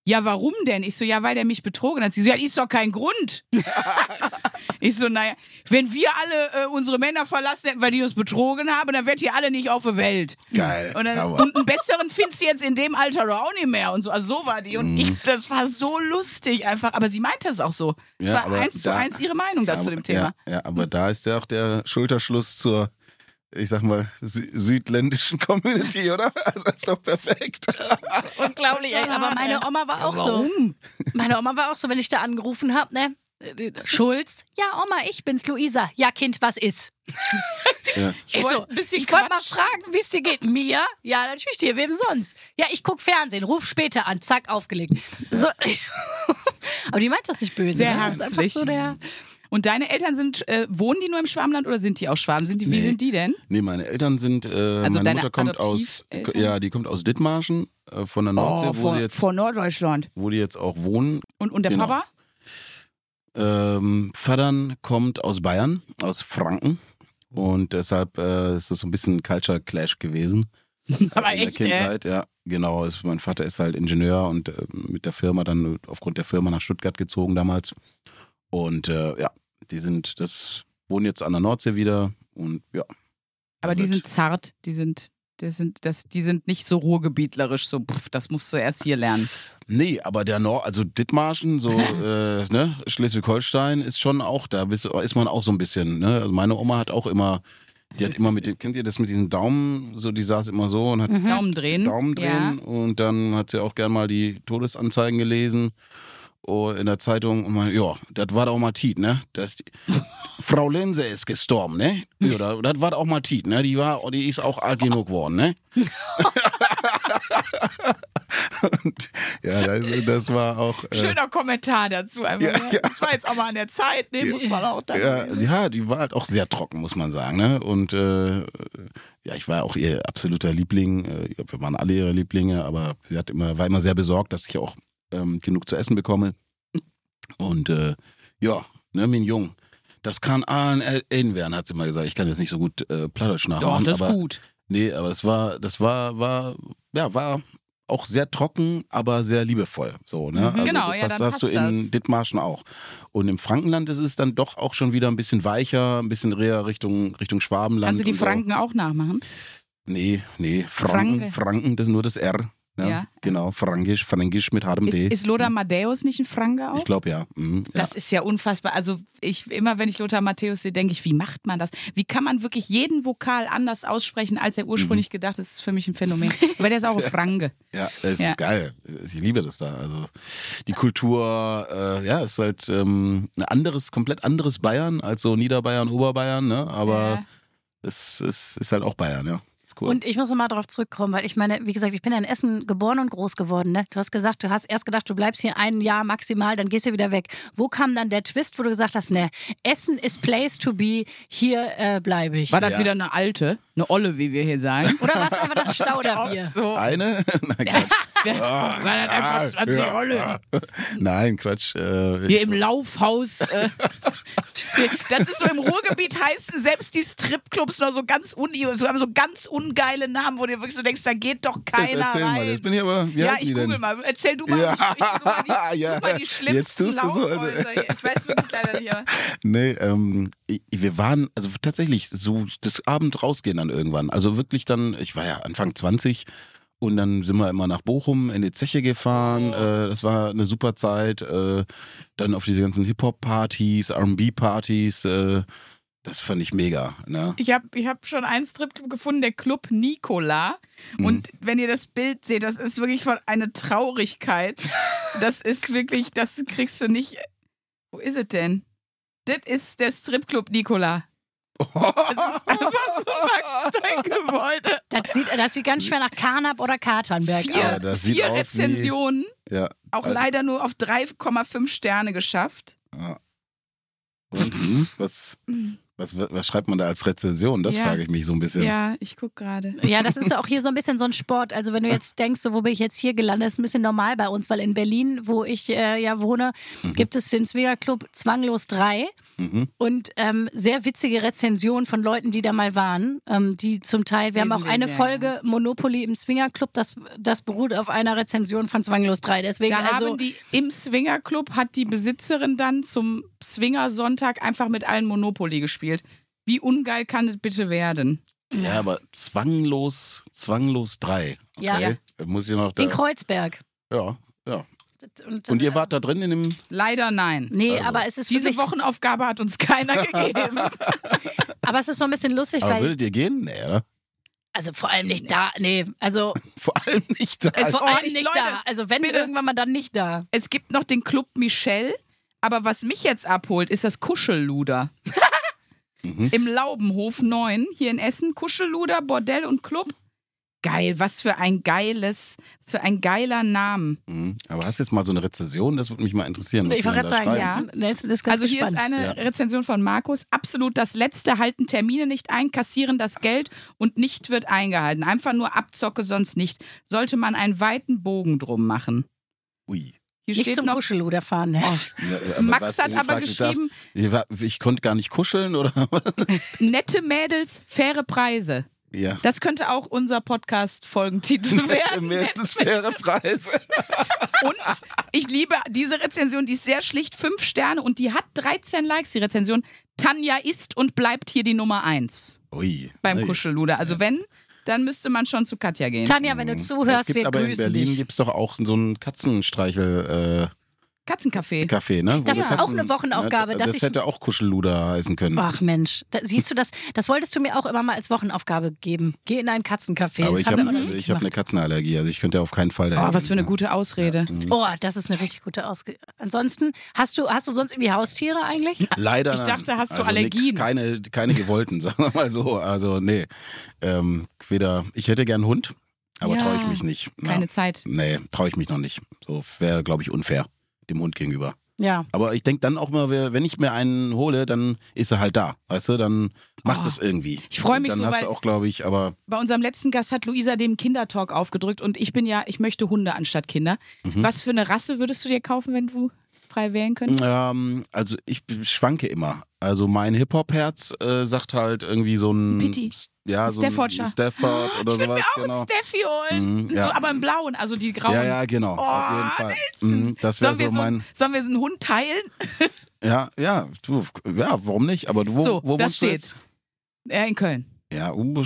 Ja, warum denn? Ich so, ja, weil der mich betrogen hat. Sie so, ja, ist doch kein Grund. [laughs] ich so, naja, wenn wir alle äh, unsere Männer verlassen hätten, weil die uns betrogen haben, dann wärt ihr alle nicht auf der Welt. Geil. Und, dann, und einen besseren findest du jetzt in dem Alter auch nicht mehr. Und so, also so war die. Und Mhm. ich, das war so lustig einfach. Aber sie meinte es auch so. Es Ja, war aber eins zu da- eins ihre Meinung da zu dem Thema. Ja, ja, aber da ist ja auch der Schulterschluss zur, ich sag mal, sü südländischen Community, oder? [laughs] Also das ist doch perfekt. [laughs] Unglaublich, ey. Aber meine Oma war auch so. Meine Oma war auch so, wenn ich da angerufen habe, ne? Schulz? Ja, Oma, ich bin's, Luisa. Ja, Kind, was ist? Ja. [laughs] Ich, so, wollt wollte mal fragen, wie es dir geht. Mir? Ja, natürlich dir. Wem sonst? Ja, ich guck Fernsehen. Ruf später an. Zack, aufgelegt. So. Aber die meint das nicht böse. Sehr ne? Das ist einfach herzlich. So der, Und deine Eltern sind, äh, wohnen die nur im Schwabenland oder sind die aus Schwaben? Sind die, Wie Nee. sind die denn? Nee, meine Eltern sind, äh, Also meine deine Mutter kommt aus, Adoptiveltern? ja, die kommt aus Dithmarschen, äh, von der Nordsee, wo, vor, die jetzt, vor Norddeutschland. wo die jetzt auch wohnen. Und, und der Genau. Papa? Ähm, Vatern kommt aus Bayern, aus Franken. Und deshalb äh, ist das so ein bisschen ein Culture Clash gewesen. [laughs] Aber in der echt, äh? Kindheit, ja. Genau, ist, mein Vater ist halt Ingenieur und äh, mit der Firma dann aufgrund der Firma nach Stuttgart gezogen damals. Und äh, ja, die sind, das wohnen jetzt an der Nordsee wieder und ja. Aber die sind zart, die sind, die sind, das, die sind nicht so ruhrgebietlerisch, so, pff, das musst du erst hier lernen. Nee, aber der Nord, also Dithmarschen, so [laughs] äh, ne, Schleswig-Holstein ist schon auch, da bist, ist man auch so ein bisschen, ne? Also meine Oma hat auch immer, die hat immer mit den, kennt ihr das mit diesen Daumen, so die saß immer so und hat Daumen drehen. Daumen drehen und dann hat sie auch gern mal die Todesanzeigen gelesen in der Zeitung und man, ja, das war doch mal Tiet, ne? Das, [laughs] Frau Lense ist gestorben, ne? Ja, das, das war auch mal Tiet, ne? Die war, die ist auch alt genug geworden, ne? und, ja, da Also das war auch. Äh, Schöner Kommentar dazu. Einfach, Ja, ja, ja. Das war jetzt auch mal an der Zeit. Nee, muss man auch ja, ja, die war halt auch sehr trocken, muss man sagen. Ne? Und äh, ja, ich war auch ihr absoluter Liebling. Äh, Ich glaub, wir waren alle ihre Lieblinge, aber sie hat immer, war immer sehr besorgt, dass ich auch ähm, genug zu essen bekomme. Und äh, ja, ne, mein Jung, das kann ein N werden, hat sie mal gesagt. Ich kann jetzt nicht so gut äh, Plattdeutsch Doch, nachmachen. das ist aber, gut. Nee, aber es war, das war, war, ja, war auch sehr trocken, aber sehr liebevoll. So, ne? Also Genau, das ja, hast, dann hast du in das. Dithmarschen auch. Und im Frankenland ist es dann doch auch schon wieder ein bisschen weicher, ein bisschen eher Richtung, Richtung Schwabenland. Kannst du die und so. Franken auch nachmachen? Nee, nee, Franken, Franke. Franken, das ist nur das R. Ne? Ja. Genau, Fränkisch, Fränkisch mit hartem Ist, D. ist Lothar Matthäus nicht ein Franke auch? ich glaube ja. Mhm, ja. Das ist ja unfassbar. Also ich immer, wenn ich Lothar Matthäus sehe, denke ich, wie macht man das? Wie kann man wirklich jeden Vokal anders aussprechen, als er Mhm. ursprünglich gedacht ist? Das ist für mich ein Phänomen. Aber der ist auch ein [laughs] Franke. Ja, das Ja. ist geil. Ich liebe das da. Also die Kultur, äh, ja, ist halt ähm, ein anderes, komplett anderes Bayern als so Niederbayern, Oberbayern, ne? Aber Ja. es, es ist halt auch Bayern, ja. Cool. Und ich muss nochmal darauf zurückkommen, weil ich meine, wie gesagt, ich bin ja in Essen geboren und groß geworden. Ne? Du hast gesagt, du hast erst gedacht, du bleibst hier ein Jahr maximal, dann gehst du wieder weg. Wo kam dann der Twist, wo du gesagt hast, ne, Essen ist place to be, hier äh, bleibe ich? War das Ja. wieder eine alte, eine Olle, wie wir hier sagen? Oder war es einfach das [laughs] Stauderbier? So. Eine? [laughs] Nein, Quatsch. [laughs] War das einfach 20 Olle? Nein, Quatsch. Äh, Hier im Laufhaus. Äh, das ist so im Ruhrgebiet heißen selbst die Stripclubs noch so ganz un so haben so ganz ungeile Namen, wo du wirklich so denkst, da geht doch keiner Erzähl rein. mal, jetzt bin ich aber. Wie ja, ich die google denn? mal. Erzähl du mal. Ja. Ich, ich suche mal die, ich mal die schlimmsten Jetzt tust du so, also-. Ich weiß wirklich leider nicht. Nee, ähm, wir waren, also tatsächlich, so das Abend rausgehen dann irgendwann. Also wirklich dann, ich war ja Anfang 20 und dann sind wir immer nach Bochum in die Zeche gefahren. Äh, das war eine super Zeit. Äh, dann auf diese ganzen Hip-Hop-Partys, RB-Partys. Äh, das fand ich mega. Ne? ich habe ich hab schon einen Stripclub gefunden, der Club Nicola. Mhm. Und wenn ihr das Bild seht, das ist wirklich von eine Traurigkeit. [laughs] Das ist wirklich, das kriegst du nicht. Wo ist es denn? Das ist der Stripclub Nicola. Es ist einfach so ein Backsteingebäude. Das sieht, das sieht ganz schwer nach Karnap oder Katernberg Vier, Ja, aus. das sieht vier aus wie- Rezensionen, Ja. auch Also- leider nur auf 3,5 Sterne geschafft. ja. Und, hm, was, was, was schreibt man da als Rezension? Das Ja. frage ich mich so ein bisschen. Ja, ich guck gerade. Ja, das ist ja auch hier so ein bisschen so ein Sport. Also wenn du jetzt denkst, so, wo bin ich jetzt hier gelandet, ist ein bisschen normal bei uns, weil in Berlin, wo ich äh, ja wohne, gibt es den Zwinger Club Zwanglos 3 Mhm. und ähm, sehr witzige Rezensionen von Leuten, die da mal waren, ähm, die zum Teil, wir Lesen haben auch wir eine sehr Folge Monopoly im Zwinger Club, das, das beruht auf einer Rezension von Zwanglos 3. Deswegen Da also haben die im Swingerclub hat die Besitzerin dann zum Swingersonntag einfach mit allen Monopoly gespielt. Wie ungeil kann es bitte werden? Ja, aber zwanglos, zwanglos 3. Okay. Ja. Ja. Muss ich noch da. in Kreuzberg. Ja, ja. Und, Und ihr wart da drin in dem. Leider nein. Nee, Also, aber es ist Diese Wochenaufgabe hat uns keiner [laughs] gegeben. aber es ist so ein bisschen lustig, Aber weil würdet ihr gehen? Nee, oder? also vor allem nicht da, nee, also [laughs] Vor allem nicht da. Es- vor allem ich- nicht Leute, da. Also wenn bitte. irgendwann mal dann nicht da. es gibt noch den Club Michel, aber was mich jetzt abholt, ist das Kuschelluder. [laughs] Mhm. Im Laubenhof 9 hier in Essen, Kuschelluder, Bordell und Club. Geil, was für ein geiles, was für ein geiler Name. Mhm. Aber hast du jetzt mal so eine Rezession? Das würde mich mal interessieren. Was Ich wollte gerade sagen, ja. Nelson ist ganz Also hier gespannt. ist eine Ja. Rezension von Markus. Absolut das Letzte, halten Termine nicht ein, kassieren das Geld und nicht wird eingehalten. Einfach nur Abzocke, sonst nicht. Sollte man einen weiten Bogen drum machen. Ui. Hier nicht steht zum noch, Kuschelluder fahren. Ne? Ja, [laughs] aber Max hat ich aber frag dich, darf- geschrieben, Ich, ich konnte gar nicht kuscheln oder [laughs] was? nette Mädels, faire Preise. Ja. Das könnte auch unser Podcast-Folgentitel werden. Mehr das faire Preise. [laughs] Und ich liebe diese Rezension, die ist sehr schlicht, fünf Sterne und die hat 13 Likes, die Rezension. Tanja ist und bleibt hier die Nummer eins Ui. beim Ui. Kuschelluder. Also wenn, dann müsste man schon zu Katja gehen. Tanja, wenn du Es zuhörst, gibt wir aber in grüßen Berlin dich. gibt es doch auch so einen Katzenstreichel-Café, Katzencafé. ne? Wo Das ist auch eine Wochenaufgabe, Ja, dass das ich- hätte auch Kuschelluder heißen können. Ach Mensch, da, siehst du das? Das wolltest du mir auch immer mal als Wochenaufgabe geben. Geh in ein Katzencafé. aber das ich habe nicht ich hab eine. Katzenallergie, also ich könnte auf keinen Fall dahin. Oh, was für eine gute Ausrede. Oh, das ist eine richtig gute Ausge. Ansonsten, hast du, hast du sonst irgendwie Haustiere eigentlich? [laughs] Leider. Ich dachte, hast du also Allergien? Nix, keine, keine gewollten, [laughs] sagen wir mal so. Also, nee. Ähm, weder, ich hätte gern einen Hund, Aber Ja, traue ich mich nicht. Keine ja. Zeit. Nee, traue ich mich noch nicht. So wäre, glaube ich, unfair dem Hund gegenüber. Ja. Aber ich denke dann auch mal, wenn ich mir einen hole, dann ist er halt da. Weißt du, dann machst du Oh. es irgendwie. Ich freu mich dann so, hast weil- du auch, glaube ich, aber Bei unserem letzten Gast hat Luisa dem Kindertalk aufgedrückt und ich bin ja, ich möchte Hunde anstatt Kinder. Mhm. Was für eine Rasse würdest du dir kaufen, wenn du frei wählen könntest? ähm, also ich schwanke immer. Also mein Hip-Hop-Herz äh, sagt halt irgendwie so ein Pity. Ja, so ein Staffordshire. Stafford oder ich sowas, mir auch genau. einen Steffi holen. Mhm, ja. so, aber im Blauen, also die grauen. Ja, ja, genau. auf jeden Fall. Mhm, das wäre sollen, wir so so, mein. sollen wir so einen Hund teilen? [laughs] Ja, ja, du, ja, warum nicht? Aber du, wo, So, wo das steht. Ja, in Köln. Ja, uh,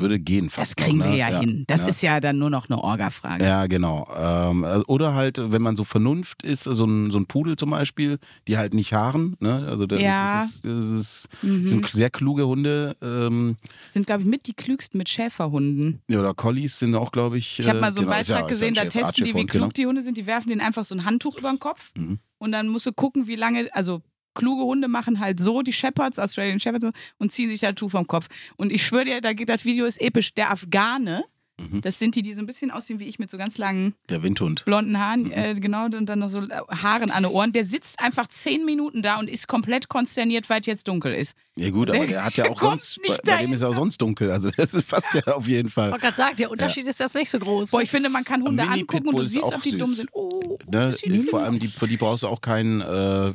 würde gehen fast. Das kriegen noch, wir ne? ja, hin. Das ist ja dann nur noch eine Orga-Frage. Ja, genau. Ähm, also- oder halt, wenn man so Vernunft ist, so ein, so ein Pudel zum Beispiel, die halt nicht haaren. Ne? Also das, Ja. ist, das ist, Mhm. sind sehr kluge Hunde. Ähm, Sind, glaube ich, mit die klügsten mit Schäferhunden. ja, oder Collies sind auch, glaube ich. Ich habe äh, mal so einen genau, ja- Beitrag ja gesehen, da testen die, wie klug die Hunde sind. Die werfen denen einfach so ein Handtuch über den Kopf Mhm. und dann musst du gucken, wie lange, also kluge Hunde machen halt so, die Shepherds, Australian Shepherds, und ziehen sich das Tuch vom Kopf. Und ich schwöre dir, da geht das Video ist episch. Der Afghane, Mhm. das sind die, die so ein bisschen aussehen wie ich mit so ganz langen Der Windhund. blonden Haaren, Mhm. äh, genau, und dann noch so äh, Haaren an den Ohren. Der sitzt einfach zehn Minuten da und ist komplett konsterniert, weil es jetzt dunkel ist. Ja gut, aber Der der hat ja auch sonst, bei, bei dem ist ja auch sonst dunkel. Also das ist fast ja auf jeden Fall. Ich wollte gerade sagen, der Unterschied ist jetzt nicht so groß. Boah, ich finde, man kann Hunde angucken und du siehst, auch ob die süß. dumm sind. Oh, Ne? Vor allem die, für die brauchst du auch keinen äh,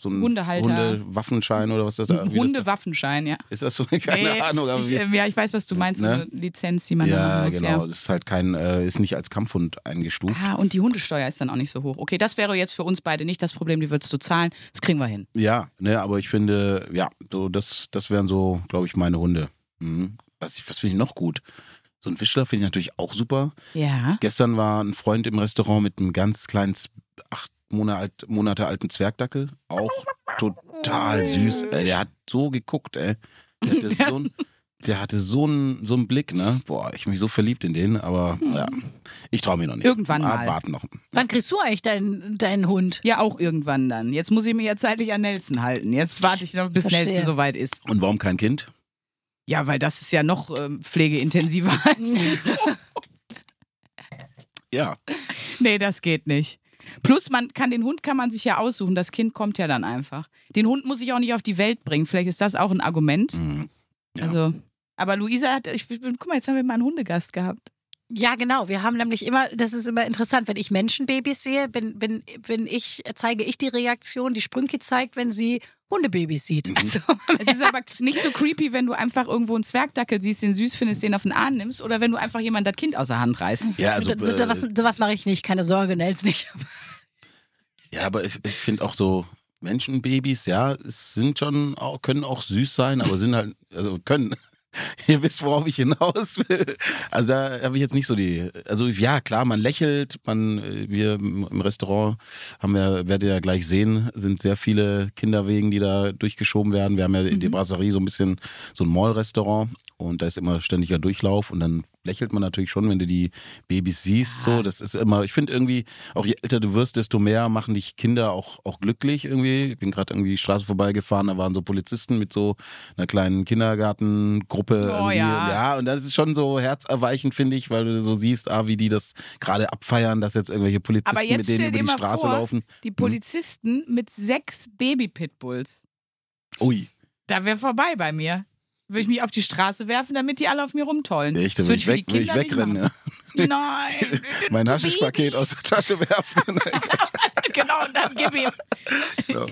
so einen Hundehalter. Hundewaffenschein oder was das da Hundewaffenschein, ja. Ist das so? [laughs] Keine Nee, Ahnung. Aber ich, äh, ja, ich weiß, was du meinst, Ne? so eine Lizenz, die man da ja, machen muss. genau. Ja. Das ist halt kein, äh, ist nicht als Kampfhund eingestuft. Ah, und die Hundesteuer ist dann auch nicht so hoch. Okay, das wäre jetzt für uns beide nicht das Problem, die würdest du zahlen. Das kriegen wir hin. Ja, ne, aber ich finde, ja, so das, das wären so, glaube ich, meine Hunde. Mhm. Was, was finde ich noch gut? So ein Wischler finde ich natürlich auch super. Ja. Gestern war ein Freund im Restaurant mit einem ganz kleinen, acht Monate, alt, Monate alten Zwergdackel. Auch total süß. Ey, der hat so geguckt, ey. Der hatte [laughs] so ein, der hatte so einen, so einen Blick, ne? Boah, ich bin mich so verliebt in den, aber ja, ich traue mir noch nicht. Irgendwann mal. Warten noch. Wann kriegst du eigentlich deinen, deinen Hund? Ja, auch irgendwann dann. Jetzt muss ich mich ja zeitlich an Nelson halten. Jetzt warte ich noch, bis Verstehe. Nelson soweit ist. Und warum kein Kind? Ja, weil das ist ja noch ähm, pflegeintensiver [laughs] als. Ja. nee, das geht nicht. Plus, man kann den Hund kann man sich ja aussuchen. Das Kind kommt ja dann einfach. Den Hund muss ich auch nicht auf die Welt bringen. Vielleicht ist das auch ein Argument. Mhm. Ja. Also, aber Luisa hat, ich, guck mal, jetzt haben wir mal einen Hundegast gehabt. Ja, genau. Wir haben nämlich immer, das ist immer interessant, wenn ich Menschenbabys sehe, bin, bin, bin ich, zeige ich die Reaktion, die Sprünke zeigt, wenn sie Hundebabys sieht. Also, [laughs] Es ist aber nicht so creepy, wenn du einfach irgendwo einen Zwergdackel siehst, den süß findest, den auf den Arm nimmst, oder wenn du einfach jemand das Kind aus der Hand reißt. Ja, also, so, so, äh, was, sowas mache ich nicht, keine Sorge, Nels nicht. [laughs] Ja, aber ich, ich finde auch so Menschenbabys, ja, sind schon, auch, können auch süß sein, aber sind halt, also können. [laughs] Ihr wisst, worauf ich hinaus will. Also da habe ich jetzt nicht so die, also ja, klar, man lächelt, man, äh, wir im Restaurant haben wir, werdet ihr ja gleich sehen, sind sehr viele Kinderwegen, die da durchgeschoben werden. Wir haben ja in die Brasserie so ein bisschen so ein Mall-Restaurant und da ist immer ständiger Durchlauf und dann lächelt man natürlich schon, wenn du die Babys siehst. So, das ist immer, ich finde irgendwie, auch je älter du wirst, desto mehr machen dich Kinder auch, auch glücklich irgendwie. Ich bin gerade irgendwie die Straße vorbeigefahren, da waren so Polizisten mit so einer kleinen Kindergartengruppe. Oh, ja. ja, und das ist schon so herzerweichend, finde ich, weil du so siehst, ah, wie die das gerade abfeiern, dass jetzt irgendwelche Polizisten jetzt mit denen über die Straße vor, laufen. die Polizisten mit sechs Baby-Pitbulls. Ui, Da wäre vorbei bei mir. Würde ich mich auf die Straße werfen, damit die alle auf mir rumtollen. echt, da Das will würd ich, weg, ich wegrennen. Ja. Nein. [laughs] Mein Haschischpaket aus der Tasche werfen. [laughs] Genau, und dann gib ihm. So.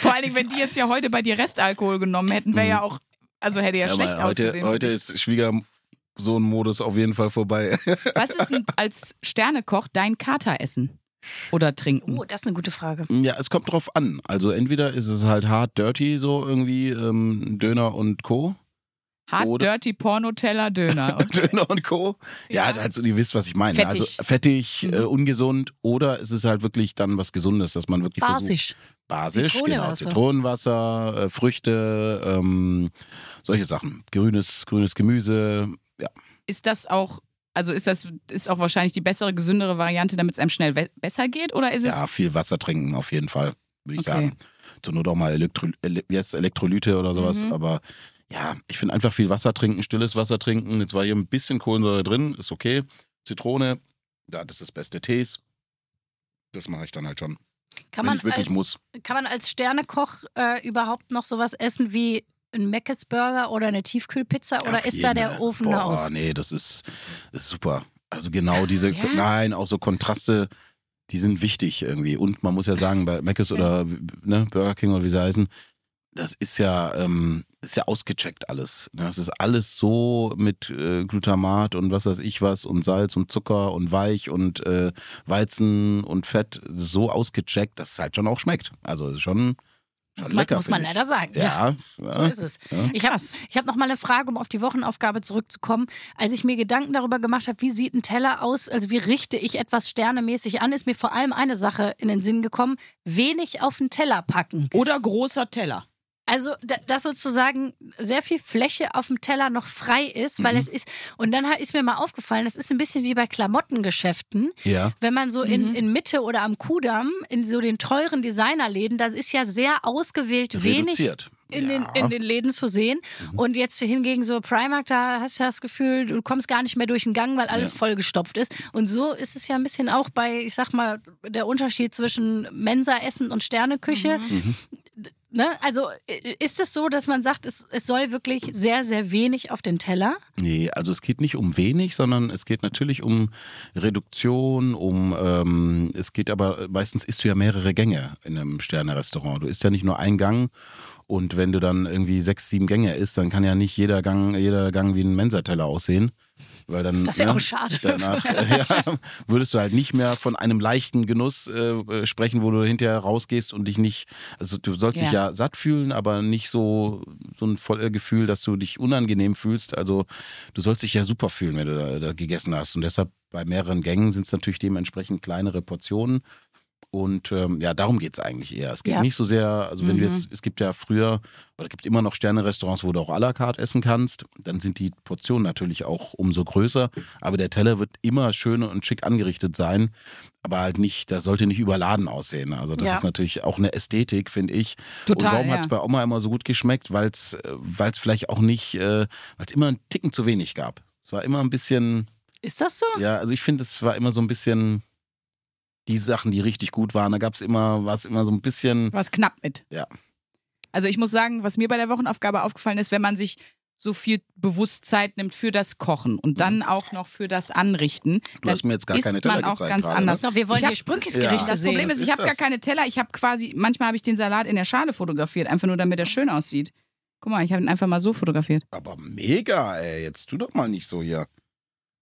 Vor allen Dingen, wenn die jetzt ja heute bei dir Restalkohol genommen hätten, wäre ja auch, also hätte ja, Mhm. Ja, schlecht heute, ausgesehen. heute ist Schwiegersohn-Modus auf jeden Fall vorbei. [laughs] Was ist denn als Sternekoch dein Kateressen? Oder trinken? Oh, das ist eine gute Frage. Ja, es kommt drauf an. Also entweder ist es halt hart dirty, so irgendwie ähm, Döner und Co. Hard oder- Dirty Porno-Teller Döner. Okay. [laughs] Döner und Co. Ja, Ja. also ihr wisst, was ich meine. Fettig. Also fettig, Mhm. äh, ungesund oder es ist halt wirklich dann was Gesundes, dass man wirklich versucht. Basisch. Basisch, genau. Zitronenwasser. Zitronenwasser, äh, Früchte, ähm, solche Sachen. Grünes, grünes Gemüse. Ja. Ist das auch, also ist das ist auch wahrscheinlich die bessere, gesündere Variante, damit es einem schnell besser geht? Oder ist es. ja, viel Wasser trinken auf jeden Fall, würde ich Okay. sagen. Zur Not auch mal Elektro Ele Elektrolyte oder sowas. Mhm. Aber ja, ich finde einfach viel Wasser trinken, stilles Wasser trinken. Jetzt war hier ein bisschen Kohlensäure drin, ist okay. Zitrone, ja, das ist das beste Tees. Das mache ich dann halt schon, Kann wenn man, ich wirklich als, muss. kann man als Sternekoch äh, überhaupt noch sowas essen wie ein Meckes Burger oder eine Tiefkühlpizza oder Auf ist da jeden der Fall. Ofen Boah, aus? nee, das ist, ist super. Also genau diese, Ja? nein, auch so Kontraste, die sind wichtig irgendwie. Und man muss ja sagen, bei Mc's oder ne, Burger King oder wie sie heißen, das ist ja, ähm, ist ja ausgecheckt alles. ne? Das ist alles so mit äh, Glutamat und was weiß ich was und Salz und Zucker und Weich und äh, Weizen und Fett so ausgecheckt, dass es halt schon auch schmeckt. Also es ist schon, man, lecker. muss man ich. leider sagen. Ja, So ja. ist es. Ja. Ich habe ich hab noch mal eine Frage, um auf die Wochenaufgabe zurückzukommen. Als ich mir Gedanken darüber gemacht habe, wie sieht ein Teller aus, also wie richte ich etwas sternemäßig an, ist mir vor allem eine Sache in den Sinn gekommen: wenig auf den Teller packen. Oder großer Teller. Also, da- dass sozusagen sehr viel Fläche auf dem Teller noch frei ist, Mhm. weil es ist, und dann ist mir mal aufgefallen, das ist ein bisschen wie bei Klamottengeschäften. ja. Wenn man so in, in Mitte oder am Kudamm, in so den teuren Designerläden, da ist ja sehr ausgewählt wenig Reduziert. in, den, Ja. in den Läden zu sehen. Und jetzt hingegen so Primark, da hast du das Gefühl, du kommst gar nicht mehr durch den Gang, weil alles Ja. vollgestopft ist. Und so ist es ja ein bisschen auch bei, ich sag mal, der Unterschied zwischen Mensa-Essen und Sterneküche. Mhm. Ne? Also äh, ist es so, dass man sagt, es, es soll wirklich sehr, sehr wenig auf den Teller? Nee, also es geht nicht um wenig, sondern es geht natürlich um Reduktion, um ähm, es geht aber meistens isst du ja mehrere Gänge in einem Sterne-Restaurant. Du isst ja nicht nur einen Gang und wenn du dann irgendwie sechs, sieben Gänge isst, dann kann ja nicht jeder Gang, jeder Gang wie ein Mensateller aussehen. Weil dann, Das wäre ne, auch schade. Danach [laughs] äh, ja, würdest du halt nicht mehr von einem leichten Genuss äh, äh, sprechen, wo du hinterher rausgehst und dich nicht, also du sollst dich Ja. ja satt fühlen, aber nicht so, so ein volles Gefühl, dass du dich unangenehm fühlst. Also du sollst dich ja super fühlen, wenn du da, da gegessen hast. Und deshalb bei mehreren Gängen sind es natürlich dementsprechend kleinere Portionen. Und ähm, ja, darum geht es eigentlich eher. Es geht Ja. nicht so sehr, also wenn du Mhm. jetzt, es gibt ja früher, oder es gibt immer noch Sterne-Restaurants, wo du auch à la carte essen kannst, dann sind die Portionen natürlich auch umso größer, aber der Teller wird immer schön und schick angerichtet sein, aber halt nicht, das sollte nicht überladen aussehen. Also das Ja. ist natürlich auch eine Ästhetik, finde ich. Total, Und warum ja. hat es bei Oma immer so gut geschmeckt? Weil es vielleicht auch nicht, äh, weil es immer einen Ticken zu wenig gab. Es war immer ein bisschen, Ist das so? ja, also ich finde, es war immer so ein bisschen die Sachen, die richtig gut waren. Da gab es immer, war es immer so ein bisschen. Was knapp mit. Ja. Also ich muss sagen, was mir bei der Wochenaufgabe aufgefallen ist, wenn man sich so viel bewusst Zeit nimmt für das Kochen und dann auch noch für das Anrichten, Mhm. Du hast mir jetzt gar keine Teller man auch ganz gerade, anders. ne? Wir wollen hier Sprünkies Ja. Das. Problem ist, Was ich ist habe gar keine Teller. Ich habe quasi, manchmal habe ich den Salat in der Schale fotografiert, einfach nur damit er schön aussieht. Guck mal, ich habe ihn einfach mal so fotografiert. Aber mega, ey. Jetzt tu doch mal nicht so hier.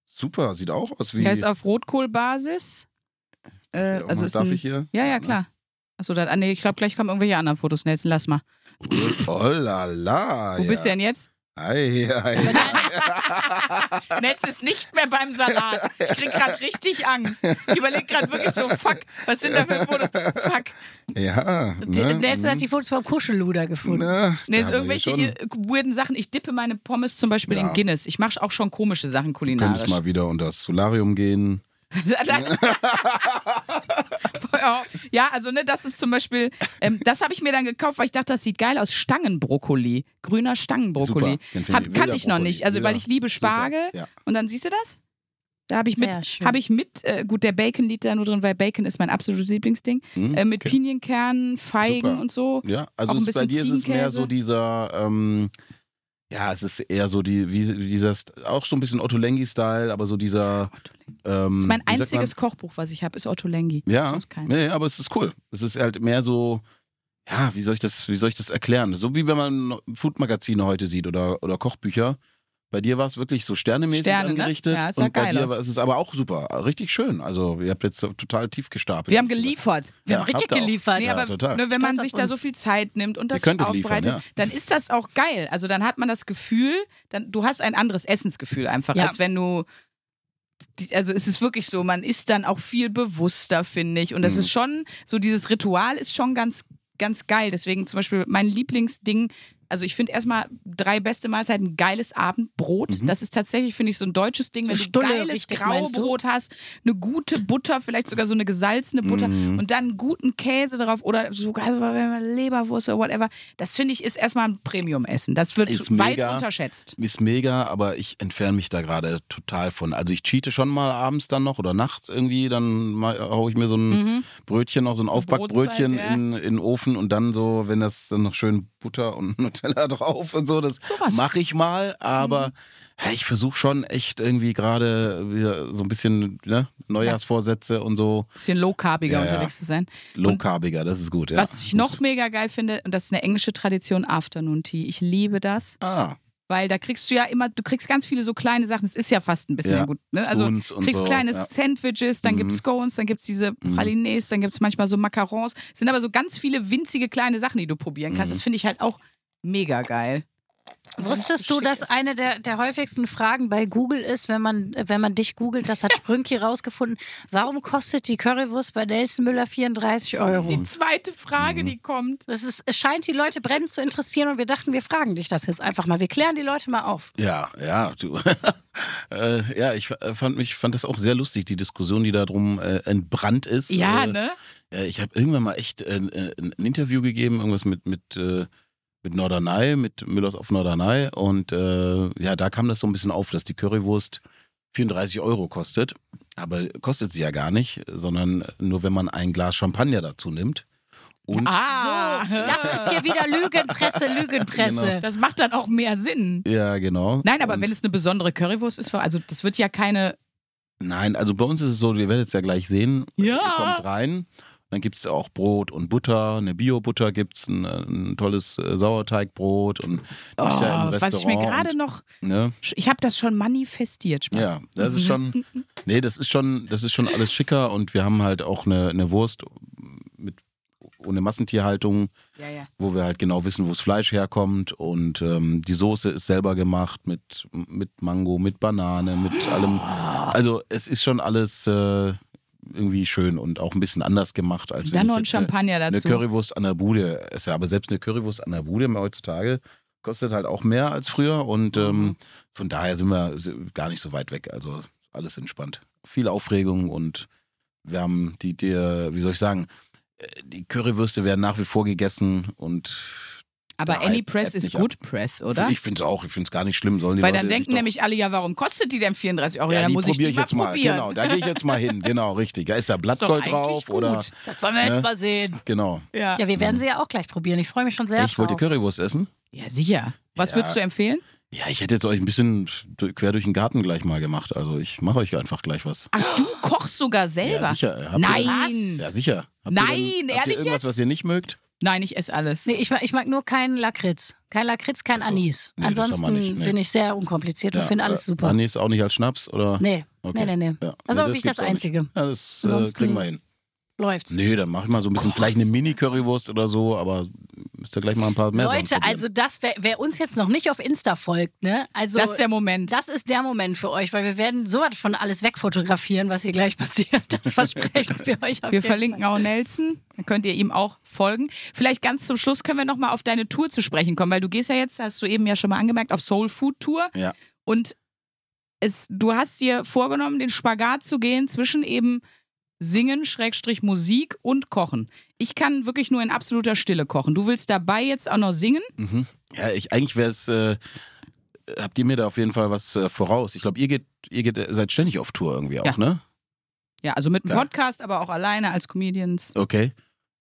Super, sieht auch aus wie. Der ist auf Rotkohlbasis. Äh, also darf ein, ich hier? Ja, ja, klar. Achso, da, ah, nee, ich glaube, gleich kommen irgendwelche anderen Fotos. Nelson, lass mal. Oh la la. Wo ja. bist du denn jetzt? Ei, ei. Nelson [laughs] ist nicht mehr beim Salat. Ich krieg gerade richtig Angst. Ich überlege gerade wirklich so, fuck, was sind da für Fotos? Fuck. ja. Ne? Nelson hat die Fotos von Kuschelluder gefunden. Haben wir irgendwelche weirden Sachen. Ich dippe meine Pommes zum Beispiel Ja. in Guinness. Ich mache auch schon komische Sachen Könntest kulinarisch. mal wieder unter das Solarium gehen. [laughs] [laughs] ja, also ne, das ist zum Beispiel, ähm, das habe ich mir dann gekauft, weil ich dachte, das sieht geil aus. Stangenbrokkoli, grüner Stangenbrokkoli. Super, Hab, ich- kannte ich noch nicht, also weil ich liebe Super, Spargel. ja. Und dann siehst du das? Da habe ich mit, habe ich mit, äh, gut, der Bacon liegt da nur drin, weil Bacon ist mein absolutes Lieblingsding. Hm, Äh, mit okay. Pinienkernen, Feigen Super. und so. Ja, also es, bei dir ist es mehr so dieser, ähm, ja, es ist eher so die, wie, dieser, auch so ein bisschen Otto Lengi-Style, aber so dieser. Ähm, Das ist mein einziges Kochbuch, was ich habe, ist Otto Lengi. Ja, nee, aber es ist cool. Es ist halt mehr so, ja, wie soll ich das, wie soll ich das erklären? So wie wenn man Foodmagazine heute sieht oder, oder Kochbücher. Bei dir war es wirklich so sternemäßig Sterne, ne? angerichtet. Ja, es sah und bei geil dir war es ist aber auch super, richtig schön. Also ihr habt jetzt total tief gestapelt. Wir haben geliefert. Wir Ja, haben richtig geliefert. Nee, Ja, aber total. ne, wenn man sich da so viel Zeit nimmt und das liefern, aufbereitet, ja. dann ist das auch geil. Also dann hat man das Gefühl, dann, du hast ein anderes Essensgefühl einfach, Ja. als wenn du. Also es ist wirklich so, man ist dann auch viel bewusster, finde ich. Und das Mhm. ist schon, so dieses Ritual ist schon ganz, ganz geil. Deswegen zum Beispiel mein Lieblingsding also ich finde erstmal drei beste Mahlzeiten, geiles Abendbrot. Mhm. Das ist tatsächlich, finde ich, so ein deutsches Ding, wenn So du Stulle geiles richtig, graue meinst du? Brot hast, eine gute Butter, vielleicht sogar so eine gesalzene Butter Mhm. und dann einen guten Käse drauf oder sogar so Leberwurst oder whatever. Das finde ich ist erstmal ein Premium-Essen. Das wird Ist weit mega. unterschätzt. Ist mega, aber ich entferne mich da gerade total von. Also ich cheate schon mal abends dann noch oder nachts irgendwie, dann mal- hau ich mir so ein Brötchen, noch so ein Aufbackbrötchen Brotzeit, ja. in, in den Ofen und dann so, wenn das dann noch schön Butter und [laughs] Nutella drauf und so, das Sowas. mache ich mal, aber ja, ich versuche schon echt irgendwie gerade so ein bisschen ne, Neujahrsvorsätze und so Bisschen low-carbiger Ja, ja. unterwegs zu sein. low carbiger, das ist gut. Ja. Was ich noch mega geil finde, und das ist eine englische Tradition, Afternoon Tea. Ich liebe das, Ah, weil da kriegst du ja immer, du kriegst ganz viele so kleine Sachen. Es ist ja fast ein bisschen Ja, gut. Ne? Also und kriegst so, kleine ja. Sandwiches, dann Mhm. gibt's Scones, dann gibt's diese Pralines, dann gibt's manchmal so Macarons. Es sind aber so ganz viele winzige kleine Sachen, die du probieren kannst. Mhm. Das finde ich halt auch mega geil. Wusstest du, dass eine der, der häufigsten Fragen bei Google ist, wenn man, wenn man dich googelt, das hat [laughs] Sprünki rausgefunden, warum kostet die Currywurst bei Nelson Müller 34 Euro? Die zweite Frage, Mhm. die kommt. Das ist, es scheint die Leute brennend zu interessieren und wir dachten, wir fragen dich das jetzt einfach mal. Wir klären die Leute mal auf. Ja, ja, du. [laughs] äh, ja, ich äh, fand mich fand das auch sehr lustig, die Diskussion, die da drum äh, entbrannt ist. Ja, äh, ne? äh, ich habe irgendwann mal echt äh, ein Interview gegeben, irgendwas mit mit mit Norderney, mit Müllers auf Norderney und äh, ja, da kam das so ein bisschen auf, dass die Currywurst 34 Euro kostet, aber kostet sie ja gar nicht, sondern nur wenn man ein Glas Champagner dazu nimmt. Und Ah, So, das ist hier wieder Lügenpresse, Lügenpresse. Genau. das macht dann auch mehr Sinn. ja, genau. Nein, aber und, wenn es eine besondere Currywurst ist, also das wird ja keine. Nein, also bei uns ist es so, ihr werdet es ja gleich sehen. Ja. Ihr kommt rein, dann gibt es auch Brot und Butter, eine Bio-Butter gibt es, ein, ein tolles äh, Sauerteigbrot und Oh, ja im was ich mir Restaurant gerade noch. ne? Ich habe das schon manifestiert, Spaß. Ja, das ist schon, [laughs] nee, das ist schon, das ist schon alles schicker und wir haben halt auch eine, eine Wurst mit ohne Massentierhaltung, Ja, ja. wo wir halt genau wissen, wo das Fleisch herkommt und ähm, die Soße ist selber gemacht mit, mit Mango, mit Banane, mit allem. Also es ist schon alles äh, irgendwie schön und auch ein bisschen anders gemacht als Dann noch ein eine- Champagner eine dazu. Currywurst an der Bude esse. Aber selbst eine Currywurst an der Bude heutzutage kostet halt auch mehr als früher und Mhm. ähm, von daher sind wir gar nicht so weit weg. Also alles entspannt. Viel Aufregung und wir haben die, die wie soll ich sagen, äh, die Currywürste werden nach wie vor gegessen und Aber Any Press ist Good Press, oder? ich finde es auch, ich finde es gar nicht schlimm. Sollen die Weil Leute dann denken nämlich alle, ja, warum kostet die denn 34 Euro? Ja, ja, dann muss ich die ich mal jetzt mal. probieren. Genau, da gehe ich jetzt mal hin. [laughs] Genau, richtig. Da ist da Blattgold drauf gut. oder Das wollen wir jetzt Ne? mal sehen. genau. Ja. Ja, wir werden sie ja auch gleich probieren. Ich freue mich schon sehr Ich wollte. Currywurst essen. ja, sicher. Was Ja. würdest du empfehlen? Ja, ich hätte jetzt euch ein bisschen quer durch den Garten gleich mal gemacht. Also ich mache euch einfach gleich was. Ach, du kochst sogar selber? Ja, sicher. Habt Nein. Ihr, ja, sicher. Habt Nein, ihr denn, habt ehrlich ihr irgendwas, jetzt? was ihr nicht mögt? Nein, ich esse alles. Nee, ich mag, ich mag nur keinen Lakritz. Kein Lakritz, kein so. Anis. Nee, das Ansonsten nicht, nee. bin ich sehr unkompliziert und finde alles äh, super. Anis auch nicht als Schnaps oder? Nee, Okay. nee, nee, nee. Ja. Das ist Nee, das auch nicht. Einzige. Ja, das äh, Ansonsten- kriegen wir hin. Läuft's. Nee, dann mach ich mal so ein bisschen, vielleicht eine Mini-Currywurst oder so, aber müsst ihr gleich mal ein paar mehr Leute, also das, wer, wer uns jetzt noch nicht auf Insta folgt, ne? Also das ist der Moment. das ist der Moment für euch, weil wir werden sowas von alles wegfotografieren, was hier gleich passiert. Das versprechen wir [laughs] euch. auf wir verlinken auch Nelson. Dann könnt ihr ihm auch folgen. Vielleicht ganz zum Schluss können wir noch mal auf deine Tour zu sprechen kommen, weil du gehst ja jetzt, hast du eben ja schon mal angemerkt, auf Soul Food Tour. Ja. Und es, du hast dir vorgenommen, den Spagat zu gehen zwischen eben Singen, Schrägstrich Musik und Kochen. Ich kann wirklich nur in absoluter Stille kochen. Du willst dabei jetzt auch noch singen? Mhm. Ja, ich, eigentlich wäre es, äh, habt ihr mir da auf jeden Fall was äh, voraus. Ich glaube, ihr geht, ihr geht, äh, seid ständig auf Tour irgendwie auch, Ja. ne? Ja, also mit Geil. Podcast, aber auch alleine als Comedians. Okay.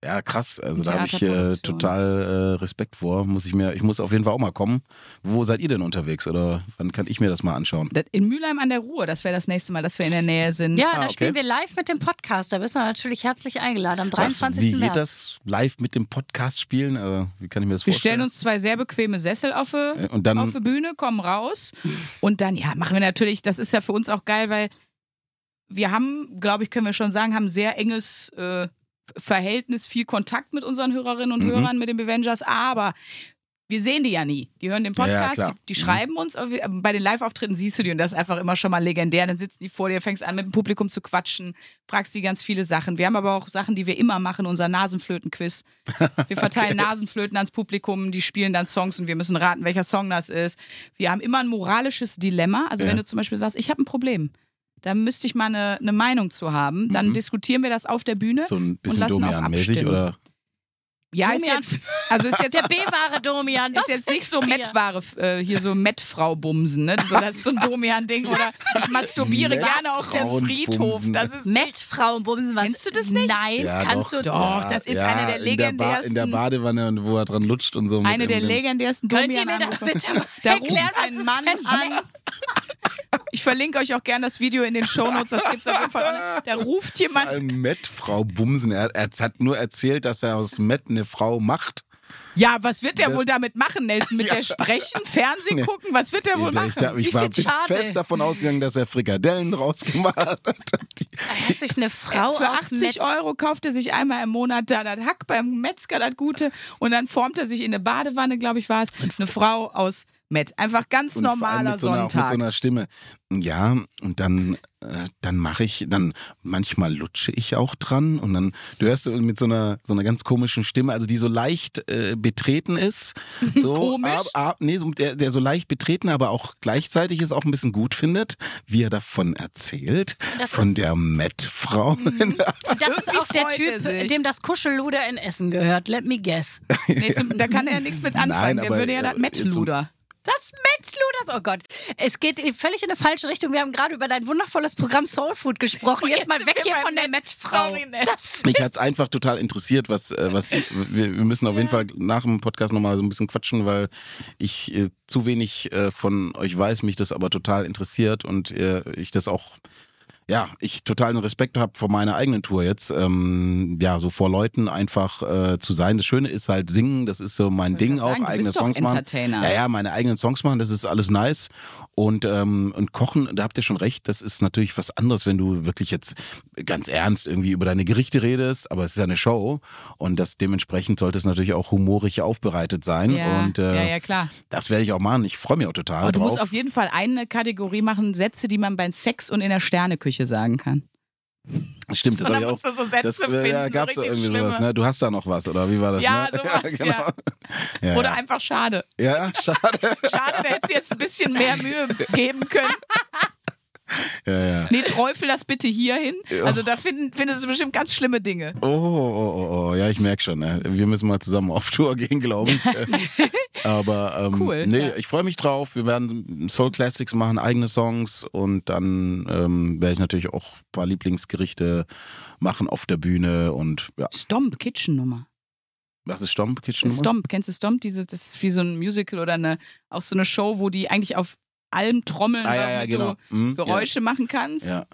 Ja, krass. Also da habe ich äh, total äh, Respekt vor. Muss ich mir, ich muss auf jeden Fall auch mal kommen. Wo seid ihr denn unterwegs? Oder wann kann ich mir das mal anschauen? Das- In Mülheim an der Ruhr, das wäre das nächste Mal, dass wir in der Nähe sind. Ja, Ah, da okay. spielen wir live mit dem Podcast. Da bist du natürlich herzlich eingeladen am Was, 23. wie geht März. das live mit dem Podcast spielen? Also, wie kann ich mir das Wir vorstellen? stellen uns zwei sehr bequeme Sessel auf die, Äh, und dann auf die Bühne, kommen raus und dann, ja, machen wir natürlich, das ist ja für uns auch geil, weil wir haben, glaube ich, können wir schon sagen, haben sehr enges äh, Verhältnis, viel Kontakt mit unseren Hörerinnen und Mhm. Hörern, mit den Avengers, aber wir sehen die ja nie. Die hören den Ja, ja, Podcast, klar. die, die schreiben uns, aber wir, bei den Live-Auftritten siehst du die und das ist einfach immer schon mal legendär. Dann sitzen die vor dir, fängst an mit dem Publikum zu quatschen, fragst die ganz viele Sachen. Wir haben aber auch Sachen, die wir immer machen, unser Nasenflöten-Quiz. Wir [laughs] verteilen Nasenflöten ans Publikum, die spielen dann Songs und wir müssen raten, welcher Song das ist. Wir haben immer ein moralisches Dilemma. Also Ja. wenn du zum Beispiel sagst, ich habe ein Problem, da müsste ich mal eine, eine Meinung zu haben, dann diskutieren wir das auf der Bühne. Mhm. So ein bisschen Domian-mäßig abstimmen. oder? Ja, ist Domian. jetzt, also ist jetzt Der B-wahre Domian. ist jetzt nicht so Mettware, äh, hier so Mettfrau bumsen, ne? So, das ist so ein Domian-Ding. Oder ich masturbiere gerne auf der Mettfrauenbumsen. Friedhof. Das ist bumsen. Was? Kennst du das nicht? Nein, Ja, kannst doch. du Doch, das ist eine der in der, Ba- in der legendärsten- Badewanne, und wo er dran lutscht und so. Eine der dem- legendärsten Könnt ihr mir Domian. das bitte mal Da erklären? ruft Was ein ist Mann an. Ich verlinke euch auch gerne das Video in den Shownotes, das gibt's auf jeden Fall. online. Da ruft Vor jemand. allem Matt, Frau Bumsen. Er, er hat nur erzählt, dass er aus Matt eine Frau macht. Ja, was wird der wohl damit machen, Nelson? Mit der sprechen, Fernsehen gucken? Was wird der wohl ich machen? ich, ich Ich war schade. fest davon ausgegangen, dass er Frikadellen [laughs] rausgemacht hat. Die- Er hat sich eine Frau Für aus 80 Mett Euro kauft er sich einmal im Monat da das Hack beim Metzger, das Gute. Und dann formt er sich in eine Badewanne, glaube ich, war es. Eine Frau aus Met. Einfach ganz Und vor allem normaler mit so einer, auch mit Sonntag. so einer Stimme. Ja, und dann, äh, dann mache ich, dann manchmal lutsche ich auch dran und dann, du hörst mit so einer, so einer ganz komischen Stimme, also die so leicht äh, betreten ist. [laughs] So, Komisch? Ab, ab, nee, so, der, der so leicht betreten, aber auch gleichzeitig es auch ein bisschen gut findet, wie er davon erzählt. Das von ist- der Met-Frau. Und [laughs] das ist auch der er Typ, sich. dem das Kuschelluder in Essen gehört. Let me guess. Nee, zum, da kann er nichts mit [laughs] anfangen. Nein, der aber- würde ja das aber Mettluder. Das Metzluders, oh Gott. Es geht völlig in eine falsche Richtung. Wir haben gerade über dein wundervolles Programm Soul Food gesprochen. Jetzt, Jetzt mal weg hier von der. Das [laughs] Mich hat's einfach total interessiert, was, äh, was [laughs] wir, wir müssen auf jeden Fall nach dem Podcast nochmal so ein bisschen quatschen, weil ich äh, zu wenig äh, von euch weiß, mich das aber total interessiert und äh, ich das auch, ja, ich totalen Respekt habe vor meiner eigenen Tour jetzt, ähm, ja, so vor Leuten einfach äh, zu sein. Das Schöne ist halt singen, das ist so mein Ding auch, sagen, eigene Songs machen. Entertainer. Ja, ja, meine eigenen Songs machen, das ist alles nice. Und, ähm, und Kochen, da habt ihr schon recht, das ist natürlich was anderes, wenn du wirklich jetzt ganz ernst irgendwie über deine Gerichte redest, aber es ist ja eine Show und das dementsprechend sollte es natürlich auch humorig aufbereitet sein. Ja, und äh, ja, ja, klar. das werde ich auch machen. Ich freue mich auch total Aber du drauf. musst auf jeden Fall eine Kategorie machen, Sätze, die man beim Sex und in der Sterneküche sagen kann. Stimmt, das habe ich auch. so Sätze Das, finden, äh, ja, so gab's da richtig irgendwie sowas, schlimme. ne? Du hast da noch was, oder wie war das? Ja, ne? [laughs] sowas, ja. ja. Oder ja. einfach schade. Ja, schade. Schade, da hätte sie jetzt ein bisschen mehr Mühe geben können. [laughs] [laughs] Ja, ja. Nee, Teufel das bitte hier hin. Also da finden, findest du bestimmt ganz schlimme Dinge. Oh, oh, oh, oh, ja, ich merke schon. Ne? Wir müssen mal zusammen auf Tour gehen, glaube ich. [laughs] Aber ähm, Cool, nee, ja. ich freue mich drauf. Wir werden Soul Classics machen, eigene Songs und dann ähm, werde ich natürlich auch ein paar Lieblingsgerichte machen auf der Bühne und ja, Stomp, Kitchen-Nummer. was ist Stomp Kitchen? Nummer? Stomp, kennst du Stomp? Diese, das ist wie so ein Musical oder eine, auch so eine Show, wo die eigentlich auf allem trommeln, Ah, ja, ja, damit genau. Hm, du Geräusche machen kannst. Ja. ja,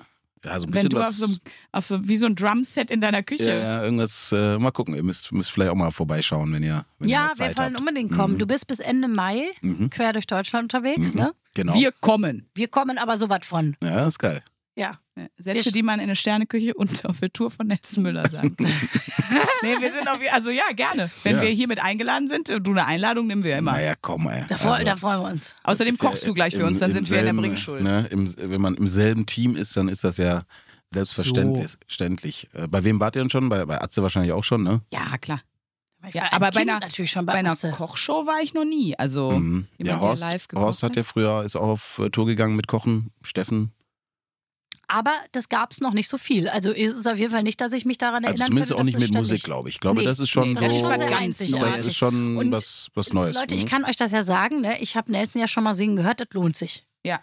ja so ein Wenn bisschen du auf was. so, auf so wie so ein Drumset in deiner Küche. ja, ja, irgendwas, äh, mal gucken. Ihr müsst, müsst vielleicht auch mal vorbeischauen, wenn ihr, wenn ihr ja, mal wir wollen habt. unbedingt kommen. Mhm. Du bist bis Ende Mai Mhm. quer durch Deutschland unterwegs, Mhm. ne? Genau. Wir kommen. Wir kommen aber so was von. ja, ist geil. Ja. Sätze, Wir- die man in eine Sterneküche und [laughs] auf der Tour von Nelson Müller sagt. [laughs] nee, wir sind auch, also ja, gerne. Wenn Ja. wir hiermit eingeladen sind, du eine Einladung nehmen wir immer. Naja, komm, ey. Da, freu, Also- da freuen wir uns. Außerdem ist ja kochst du gleich für im- uns, dann sind wir in der selben, Bringschuld. Ne, im, wenn man im selben Team ist, dann ist das ja selbstverständlich. Verständlich. Äh, Bei wem wart ihr denn schon? Bei, bei Atze wahrscheinlich auch schon, ne? Ja, klar. Ich Ja, aber bei kind einer- natürlich schon bei, Bei einer Atze. Kochshow war ich noch nie. Also Mhm. jemand, Ja, der Horst, live Horst hat ja früher, ist auch auf äh, Tour gegangen mit Kochen. Steffen. Aber das gab es noch nicht so viel. Also es ist auf jeden Fall nicht, dass ich mich daran Also erinnern zumindest könnte, auch nicht mit Musik, glaube ich. Ich glaube, Nee, das ist schon nee, so. das ist schon sehr das ist schon Und was, was Neues. Leute, ich ne? kann euch das ja sagen, ne? ich habe Nelson ja schon mal singen gehört, das lohnt sich. Ja.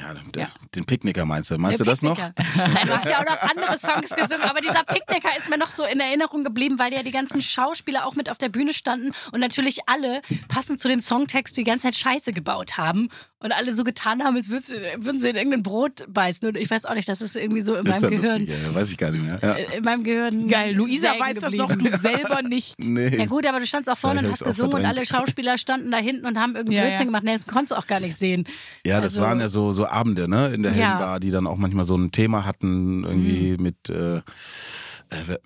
ja, den, Ja. den Picknicker meinst du? Meinst Der du das noch? Picknicker. [laughs] Nein, du hast ja auch noch andere Songs gesungen, aber dieser Picknicker ist mir noch so in Erinnerung geblieben, weil ja die ganzen Schauspieler auch mit auf der Bühne standen und natürlich alle passend zu dem Songtext die ganze Zeit Scheiße gebaut haben und alle so getan haben, als würden sie, würden sie in irgendein Brot beißen. Und ich weiß auch nicht, das ist irgendwie so in Ist meinem ja Gehirn. lustig, ja, weiß ich gar nicht mehr. Ja. In meinem Gehirn. Geil, Luisa weiß das noch, du [laughs] selber nicht. Nee. Ja gut, aber du standst auch vorne Ja, und hast gesungen und alle. Schauspieler standen da hinten und haben irgendeinen Ja, Blödsinn ja. gemacht. Nelson konnte es auch gar nicht sehen. Ja, das Also- waren ja so, so Abende, ne, in der Ja. Heldenbar, die dann auch manchmal so ein Thema hatten, irgendwie Mhm. mit, äh, äh,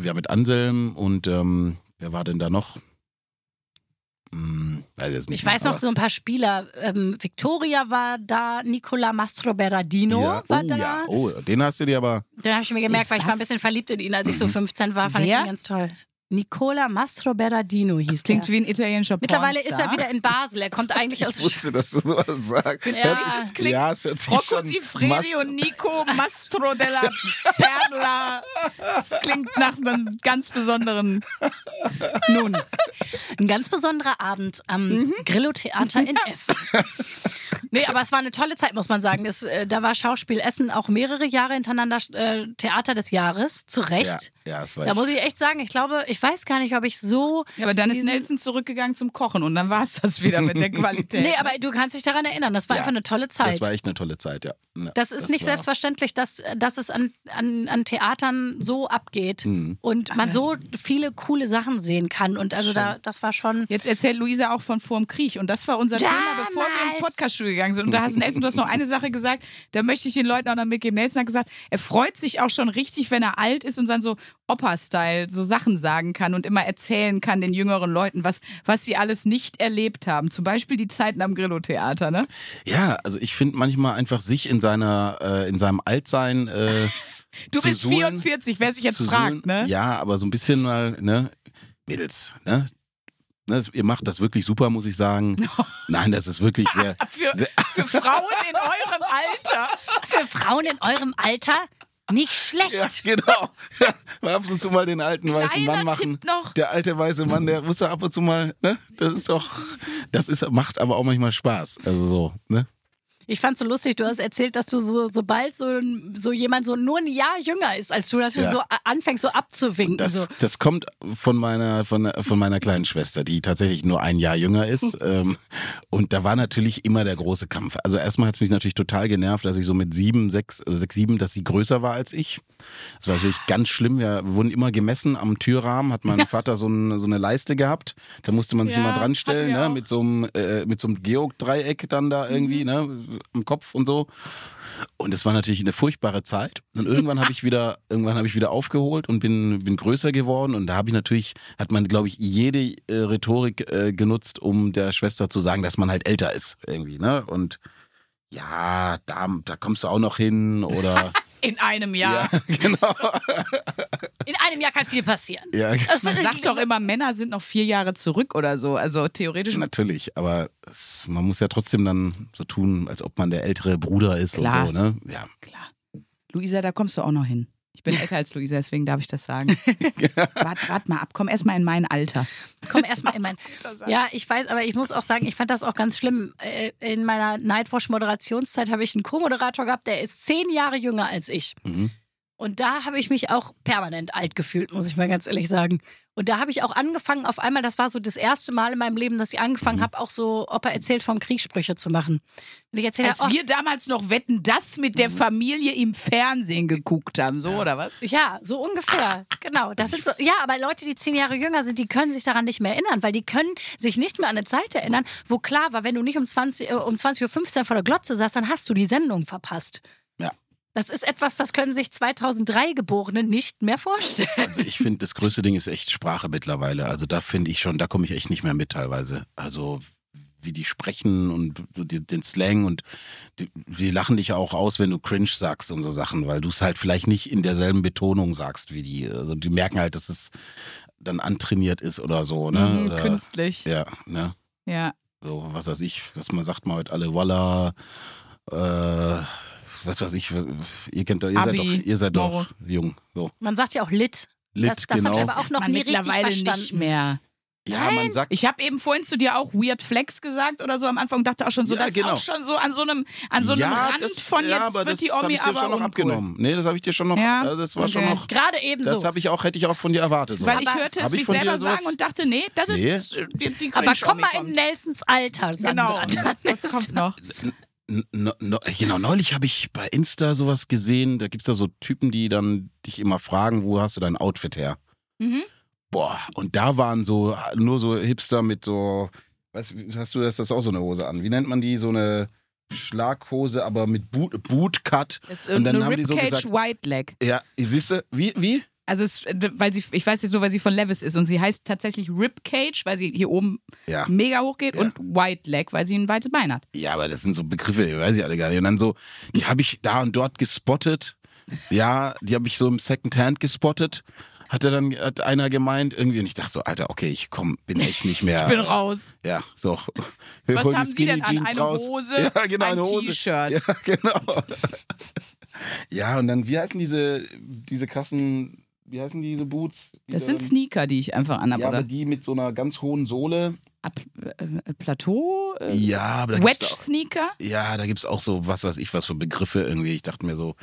ja, mit Anselm und ähm, wer war denn da noch? Weiß jetzt nicht Ich weiß noch so ein paar Spieler. Ähm, Victoria war da, Nicola Mastro Berardino ja, war oh, da. ja. Oh, den hast du dir aber. Den habe ich mir gemerkt, weil ich war ein Was? bisschen verliebt in ihn, als ich so 15 war. Fand ich Wer? ihn ganz toll. Nicola Mastro Berardino hieß Klingt der. wie ein italienischer Mittlerweile ist er wieder in Basel. Er kommt eigentlich aus Ich wusste, dass du sowas sagst. Ja. Hört sich- Das klingt ja, es hört sich Rocco Mast- und Nico Mastro della Perla. Das klingt nach einem ganz besonderen. Nun, ein ganz besonderer Abend am Mhm. Grillo-Theater in Essen. Nee, aber es war eine tolle Zeit, muss man sagen. Es, äh, da war Schauspiel Essen auch mehrere Jahre hintereinander äh, Theater des Jahres. Zu Recht. Ja, ja, es war Da echt- muss ich echt sagen, ich glaube, ich weiß gar nicht, ob ich so. ja, aber dann ist Nelson zurückgegangen zum Kochen und dann war es das wieder mit der [laughs] Qualität. Nee, aber du kannst dich daran erinnern. Das war Ja, einfach eine tolle Zeit. Das war echt eine tolle Zeit, ja. ja Das ist nicht war- selbstverständlich, dass, dass es an, an, an Theatern so abgeht Mhm. und man so viele coole Sachen sehen kann. Und also da, das war schon. Jetzt erzählt Luisa auch von vorm Krieg und das war unser Thema, bevor wir ins Damals. Podcaststudio gegangen sind. Und da hast Nelson, du hast noch eine Sache gesagt, da möchte ich den Leuten auch noch mitgeben. Nelson hat gesagt, er freut sich auch schon richtig, wenn er alt ist und dann so Opa-Style so Sachen sagen kann und immer erzählen kann den jüngeren Leuten, was, was sie alles nicht erlebt haben. Zum Beispiel die Zeiten am Grillo-Theater, ne? Ja, also ich finde manchmal einfach sich in seiner, äh, in seinem Altsein. Äh, [laughs] Du zu bist suhlen, 44, wer sich jetzt fragt, suhlen. ne? Ja, aber so ein bisschen mal, ne, Mädels, ne? Ne, ihr macht das wirklich super, muss ich sagen. [laughs] Nein, das ist wirklich [laughs] sehr. Für, sehr für Frauen in eurem Alter. Für Frauen in eurem Alter nicht schlecht. ja, genau. Mal ab und zu mal den alten weißen Kleiner Mann machen. Tipp noch. Der alte weiße Mann, der muss ja ab und zu mal, ne? Das ist doch, das ist, macht aber auch manchmal Spaß. Also so, ne? Ich fand so lustig, du hast erzählt, dass du so, sobald so, so jemand so nur ein Jahr jünger ist als du, dass du Ja. so a- anfängst, so abzuwinken. Das, so. das kommt von meiner, von, von meiner kleinen Schwester, die tatsächlich nur ein Jahr jünger ist. [laughs] ähm, und da war natürlich immer der große Kampf. Also erstmal hat es mich natürlich total genervt, dass ich so mit sieben, sechs, oder sechs, sieben, dass sie größer war als ich. Das war natürlich ganz schlimm. Wir wurden immer gemessen am Türrahmen, hat mein Vater so, ein, so eine Leiste gehabt. Da musste man sich Ja, immer dran stellen, ne? auch. mit so einem, äh, mit so einem Geodreieck dann da irgendwie, ne? Am Kopf und so. Und es war natürlich eine furchtbare Zeit. Und irgendwann habe ich wieder, [laughs] irgendwann habe ich wieder aufgeholt und bin, bin größer geworden. Und da habe ich natürlich, hat man, glaube ich, jede äh, Rhetorik äh, genutzt, um der Schwester zu sagen, dass man halt älter ist irgendwie. Ne? Und ja, da, da kommst du auch noch hin oder [laughs] In einem Jahr. ja, [laughs] genau. In einem Jahr kann viel passieren. Ja, Das Man sagt doch immer, Männer sind noch vier Jahre zurück oder so. Also theoretisch. natürlich. Aber man muss ja trotzdem dann so tun, als ob man der ältere Bruder ist Klar. und so. Ne? Ja. Klar. Luisa, da kommst du auch noch hin. Ich bin älter als Luisa, deswegen darf ich das sagen. [laughs] wart, wart mal ab, komm erst mal in mein Alter. Komm erstmal in mein. Ja, ich weiß, aber ich muss auch sagen, ich fand das auch ganz schlimm. Äh, In meiner Nightwatch-Moderationszeit habe ich einen Co-Moderator gehabt, der ist zehn Jahre jünger als ich. Mhm. Und da habe ich mich auch permanent alt gefühlt, muss ich mal ganz ehrlich sagen. Und da habe ich auch angefangen, auf einmal, das war so das erste Mal in meinem Leben, dass ich angefangen Mhm. habe, auch so Opa erzählt vom Kriegssprüche zu machen. Und ich erzähle, Als oh, wir damals noch Wetten, das mit der Familie im Fernsehen geguckt haben, so oder was? Ja, so ungefähr. Genau. Das sind so, ja, aber Leute, die zehn Jahre jünger sind, die können sich daran nicht mehr erinnern, weil die können sich nicht mehr an eine Zeit erinnern, wo klar war, wenn du nicht um 20, äh, um 20.15 Uhr vor der Glotze saßt, dann hast du die Sendung verpasst. Das ist etwas, das können sich 2003 Geborene nicht mehr vorstellen. Also ich finde, das größte Ding ist echt Sprache mittlerweile. Also da finde ich schon, da komme ich echt nicht mehr mit teilweise. Also wie die sprechen und den Slang und die, die lachen dich auch aus, wenn du cringe sagst und so Sachen, weil du es halt vielleicht nicht in derselben Betonung sagst wie die. Also die merken halt, dass es dann antrainiert ist oder so, ne? Mhm, oder, künstlich. Ja, ne? Ja. So, was weiß ich, was man sagt mal heute alle, Walla, äh, was weiß ich, ihr kennt ihr seid Abi, doch, ihr seid doch jung. So. Man sagt ja auch Lit. Lit, das das genau. habe ich aber auch noch Man nie richtig mittlerweile verstanden. nicht mehr. Ja, man sagt Ich habe eben vorhin zu dir auch Weird Flex gesagt oder so am Anfang dachte auch schon so, Ja, das genau. ist auch schon so an so einem, an so einem Rand von ja, jetzt aber wird das die Omi ich dir aber schon noch uncool. abgenommen. Nee, das habe ich dir schon noch, Ja? äh, das war schon Okay. noch, Gerade ebenso. das habe ich auch, hätte ich auch von dir erwartet. So. Weil ich Aber- hörte es mich von selber sowas- sagen und dachte, nee, das Nee. ist die, die aber komm mal in. Nelsons Alter, Sandra. Genau, das, das kommt noch. No, no, genau, neulich habe ich bei Insta sowas gesehen, da gibt es da so Typen, die dann dich immer fragen, wo hast du dein Outfit her? Mhm. Boah, und da waren so, nur so Hipster mit so, du, hast du das, das auch so eine Hose an? Wie nennt man die? So eine Schlaghose, aber mit Boot, Bootcut. Das ist Und dann haben die so Ribcage gesagt- White Leg. Ja, siehst du, wie, wie? Also es, weil sie, ich weiß jetzt nur, weil sie von Levis ist und sie heißt tatsächlich Ribcage, weil sie hier oben Ja. mega hoch geht Ja. und White Leg, weil sie ein weites Bein hat. Ja, aber das sind so Begriffe, die weiß ich alle gar nicht. Und dann so, die habe ich da und dort gespottet. Ja, die habe ich so im Secondhand gespottet. Hatte dann hat einer gemeint irgendwie und ich dachte so, Alter, okay, ich komm, bin echt nicht mehr. [laughs] Ich bin raus. Ja, so. Wir Was haben Sie denn an? Jeans Eine raus. Hose, ja, genau, ein eine Hose. T-Shirt. Ja, [laughs] genau. ja, und dann, wie heißen diese, diese krassen, wie heißen diese Boots? Das Diese- sind Sneaker, die ich einfach anhabe, Ja, aber oder? die mit so einer ganz hohen Sohle. Ab, äh, Plateau? Äh, Ja, aber da Wedge-Sneaker? Ja, da gibt es auch so, was weiß ich, was für Begriffe irgendwie. Ich dachte mir so,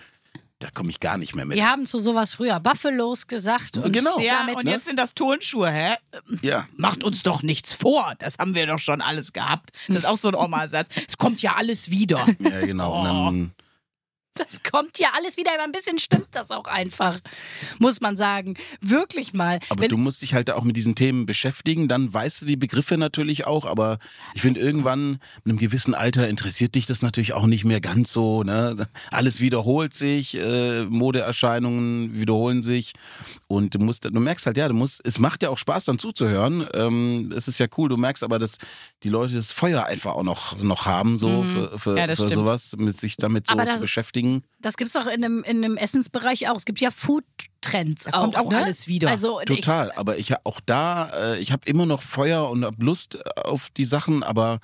da komme ich gar nicht mehr mit. Wir haben zu sowas früher Buffalos gesagt. Und Genau. Ja, damit, und ne? jetzt sind das Turnschuhe, hä? Ja. Macht uns doch nichts vor. Das haben wir doch schon alles gehabt. Das ist auch so ein Oma-Satz. Es kommt ja alles wieder. [laughs] Ja, genau. Und dann, Das kommt ja alles wieder. Aber ein bisschen stimmt das auch einfach, muss man sagen. Wirklich mal. aber Wenn- du musst dich halt auch mit diesen Themen beschäftigen, dann weißt du die Begriffe natürlich auch, aber ich finde irgendwann mit einem gewissen Alter interessiert dich das natürlich auch nicht mehr ganz so. Ne? Alles wiederholt sich, äh, Modeerscheinungen wiederholen sich und du musst, du merkst halt, ja, du musst, es macht ja auch Spaß dann zuzuhören. Ähm, es ist ja cool, du merkst aber, dass die Leute das Feuer einfach auch noch, noch haben, so für, für, Ja, für sowas, mit sich damit so Aber zu das- beschäftigen. Das gibt es doch in einem, in einem Essensbereich auch. Es gibt ja Food-Trends Da auch. kommt auch ne? alles wieder. Also, ich, Total, aber ich auch da, äh, ich habe immer noch Feuer und hab Lust auf die Sachen, aber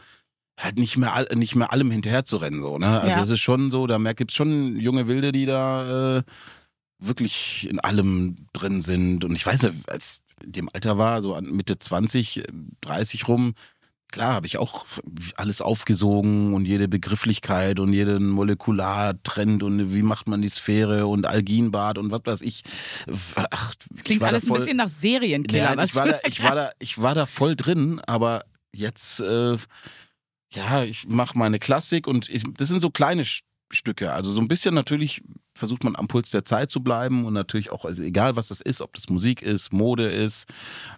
halt nicht mehr, nicht mehr allem hinterher zu rennen. So, ne? Also Ja. es ist schon so, da gibt es schon junge Wilde, die da äh, wirklich in allem drin sind. Und ich weiß ja, als ich in dem Alter war, so an Mitte 20, äh, 30 rum, klar habe ich auch alles aufgesogen und jede Begrifflichkeit und jeden Molekulartrend und wie macht man die Sphäre und Alginbad und was weiß ich. Ach, Das klingt ich alles ein voll- bisschen nach Serienkiller. ja, was ich war, da, ich, war da, ich war da voll drin, aber jetzt, äh, ja, ich mache meine Klassik und ich, das sind so kleine Stücke. Also so ein bisschen natürlich versucht man am Puls der Zeit zu bleiben und natürlich auch, also egal was das ist, ob das Musik ist, Mode ist,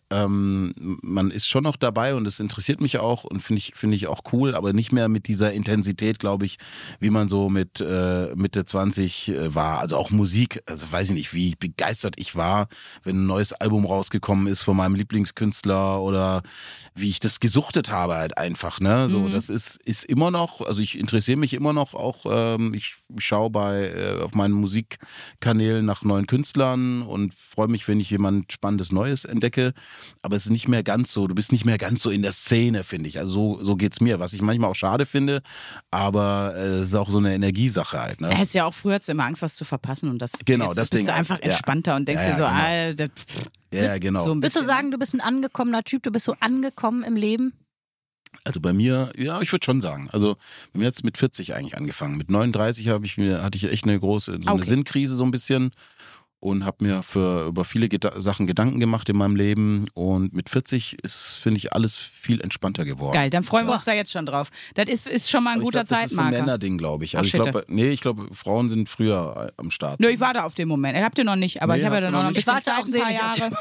ähm, man ist schon noch dabei und es interessiert mich auch und finde ich, finde ich auch cool, aber nicht mehr mit dieser Intensität, glaube ich, wie man so mit äh, Mitte 20 äh, war. Also auch Musik, also weiß ich nicht, wie begeistert ich war, wenn ein neues Album rausgekommen ist von meinem Lieblingskünstler oder wie ich das gesuchtet habe halt einfach. Ne? So, das ist, ist immer noch, also ich interessiere mich immer noch auch, ähm, ich schaue bei äh, auf meinen Musikkanälen nach neuen Künstlern und freue mich, wenn ich jemand Spannendes Neues entdecke. Aber es ist nicht mehr ganz so, du bist nicht mehr ganz so in der Szene, finde ich. Also so, so geht es mir, was ich manchmal auch schade finde, aber äh, es ist auch so eine Energiesache halt. Ne? Ja, ist ja auch früher hast du immer Angst, was zu verpassen und das Genau, jetzt das bist Ding. du einfach Ja. entspannter und denkst Ja, dir so, ja, genau. Alter, Ja, genau. so Würdest du sagen, du bist ein angekommener Typ, du bist so angekommen im Leben? Also bei mir, ja, ich würde schon sagen. Also bei mir hat es mit 40 eigentlich angefangen. Mit 39 habe ich mir, hatte ich echt eine große so eine Okay. Sinnkrise so ein bisschen und habe mir für über viele Geda Sachen Gedanken gemacht in meinem Leben. Und mit 40 ist, finde ich, alles viel entspannter geworden. Geil, dann freuen wir uns da jetzt schon drauf. Das ist, ist schon mal ein Aber ich guter glaub, das ist so ein Zeitmarker. Männerding, glaube ich. Ach, Also ich shit. glaube, nee, ich glaube, Frauen sind früher äh, am Start. Nö, ich war da auf dem Moment. Habt ihr noch nicht, aber Nee, ich habe ja dann noch noch ein nicht. bisschen Ich warte auch Zeit, ein paar Jahre.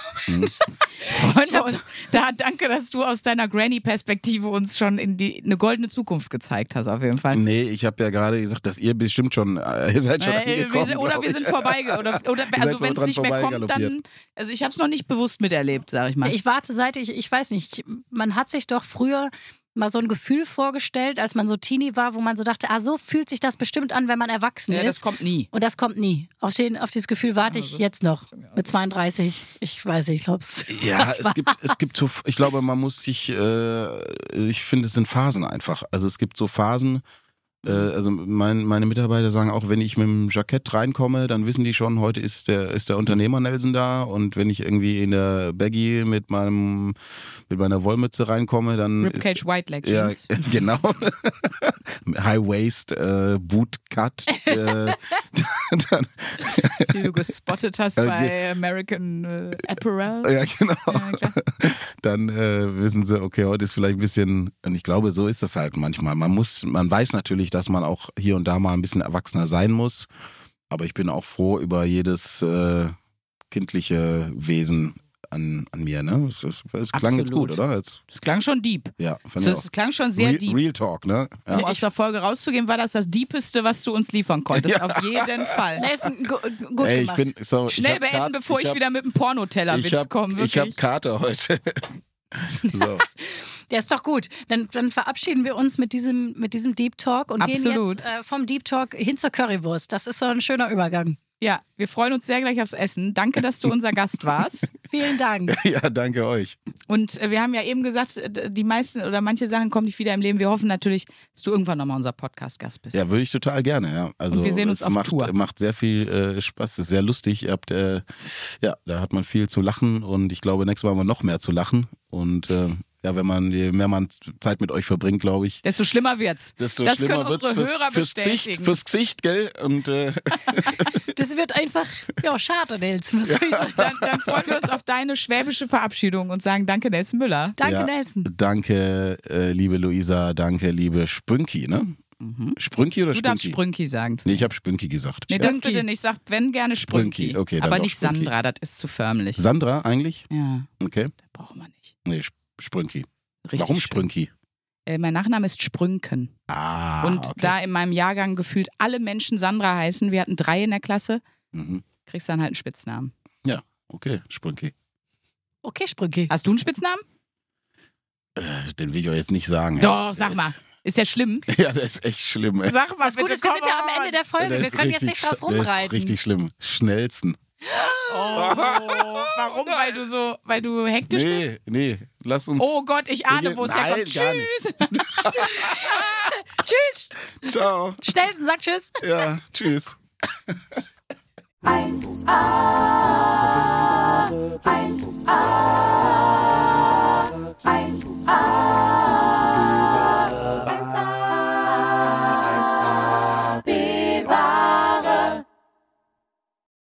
Freuen wir uns. Da, danke, dass du aus deiner Granny-Perspektive uns schon in die, eine goldene Zukunft gezeigt hast, auf jeden Fall. Nee, ich habe ja gerade gesagt, dass ihr bestimmt schon, äh, ihr seid schon Äh, angekommen. wir sind, oder glaub wir ich. sind vorbei. Oder, oder seid also wenn es nicht mehr kommt, dann. Also ich habe es noch nicht bewusst miterlebt, sag ich mal. Ich warte seit ich, ich weiß nicht, man hat sich doch früher mal so ein Gefühl vorgestellt, als man so Teenie war, wo man so dachte, ah, so fühlt sich das bestimmt an, wenn man erwachsen ja, das ist. kommt nie. Und das kommt nie. Auf, den, auf dieses Gefühl warte ich jetzt noch. Mit 32. Ich weiß nicht, ich glaube es. Ja, [laughs] es gibt, es gibt so, ich glaube, man muss sich, äh, ich finde, es sind Phasen einfach. Also es gibt so Phasen, äh, also mein, meine Mitarbeiter sagen auch, wenn ich mit dem Jackett reinkomme, dann wissen die schon, heute ist der, ist der Unternehmer Nelson da und wenn ich irgendwie in der Baggy mit meinem, mit meiner Wollmütze reinkomme, dann ist, Ribcage White Leg ja, [laughs] genau. [laughs] High Waist, äh, Boot Cut. Äh, [laughs] dann, die du gespottet hast Okay. bei American äh, Apparel. ja, genau. Ja, dann äh, wissen sie, okay, heute ist vielleicht ein bisschen, und ich glaube, so ist das halt manchmal. Man muss, man weiß natürlich, dass man auch hier und da mal ein bisschen erwachsener sein muss, aber ich bin auch froh über jedes äh, kindliche Wesen an, an mir, ne? Es, es, es klang jetzt gut, oder? Jetzt, Das klang schon deep. ja, fand ich Das auch. klang schon sehr Real, deep. Real Talk, ne? Ja. Um aus der Folge rauszugehen, war das das Deepeste, was du uns liefern konntest. [laughs] Auf jeden Fall. Nelson, gu gut Ey, ich gemacht. bin so, Schnell ich beenden, Karte- bevor ich, hab- wieder mit einem Pornotellerwitz ich komme. Ich habe Wirklich. Karte heute. [laughs] so. [laughs] Der ist doch gut. Dann, dann verabschieden wir uns mit diesem, mit diesem Deep Talk und Absolut. gehen jetzt äh, vom Deep Talk hin zur Currywurst. Das ist so ein schöner Übergang. Ja, wir freuen uns sehr gleich aufs Essen. Danke, dass du unser Gast warst. [laughs] Vielen Dank. [laughs] Ja, danke euch. Und äh, wir haben ja eben gesagt, äh, die meisten oder manche Sachen kommen nicht wieder im Leben. Wir hoffen natürlich, dass du irgendwann nochmal unser Podcast-Gast bist. Ja, würde ich total gerne, ja. Also Und wir sehen uns es auf macht, Tour. macht sehr viel äh, Spaß, ist sehr lustig. Ihr habt, äh, ja, da hat man viel zu lachen und ich glaube, nächstes Mal haben wir noch mehr zu lachen. Und äh, ja, wenn man, je mehr man Zeit mit euch verbringt, glaube ich, Desto schlimmer wird's. desto das schlimmer können wird's unsere fürs, Hörer fürs Gesicht, fürs Gesicht, gell? Und äh, [laughs] Das wird einfach, ja, schade, Nelson. Was soll ich sagen? dann, dann freuen wir uns auf deine schwäbische Verabschiedung und sagen Danke, Nelson Müller. Danke, ja, Nelson. Danke, äh, liebe Luisa, danke, liebe Sprünki, ne? Sprünki oder Mhm. Du darfst Sprünki? Sprünki sagen. Nee, ich habe Spünki gesagt. Nee, das Sprünki. bitte nicht. Sag, wenn gerne Sprünki. Sprünki, okay, dann Aber nicht Sprünki. Sandra, das ist zu förmlich. Sandra eigentlich? ja, Okay. brauchen wir nicht. Nee, Sp- Sprünki. Richtig Warum. Sprünki? Äh, mein Nachname ist Sprünken. Ah, und okay. da in meinem Jahrgang gefühlt alle Menschen Sandra heißen, wir hatten drei in der Klasse, Mhm. kriegst dann halt einen Spitznamen. Ja, okay, Sprünki. Okay, Sprünki. Hast du einen Spitznamen? Äh, den will ich euch jetzt nicht sagen. Doch, ey. sag mal. Ist der schlimm? [laughs] Ja, der ist echt schlimm. Ey. Sag mal, Das Gute ist, wir sind ja am Ende der Folge. Der Wir können jetzt nicht drauf sch- der ist rumreiten. richtig schlimm. Schnellsten. Oh, warum? Weil du so, weil du hektisch nee, bist? Nee, nee, lass uns. Oh Gott, ich ahne, wo es herkommt. Tschüss. tschüss. Ciao. Schnellsten sag Tschüss. Ja, tschüss. 1A, 1A, 1A.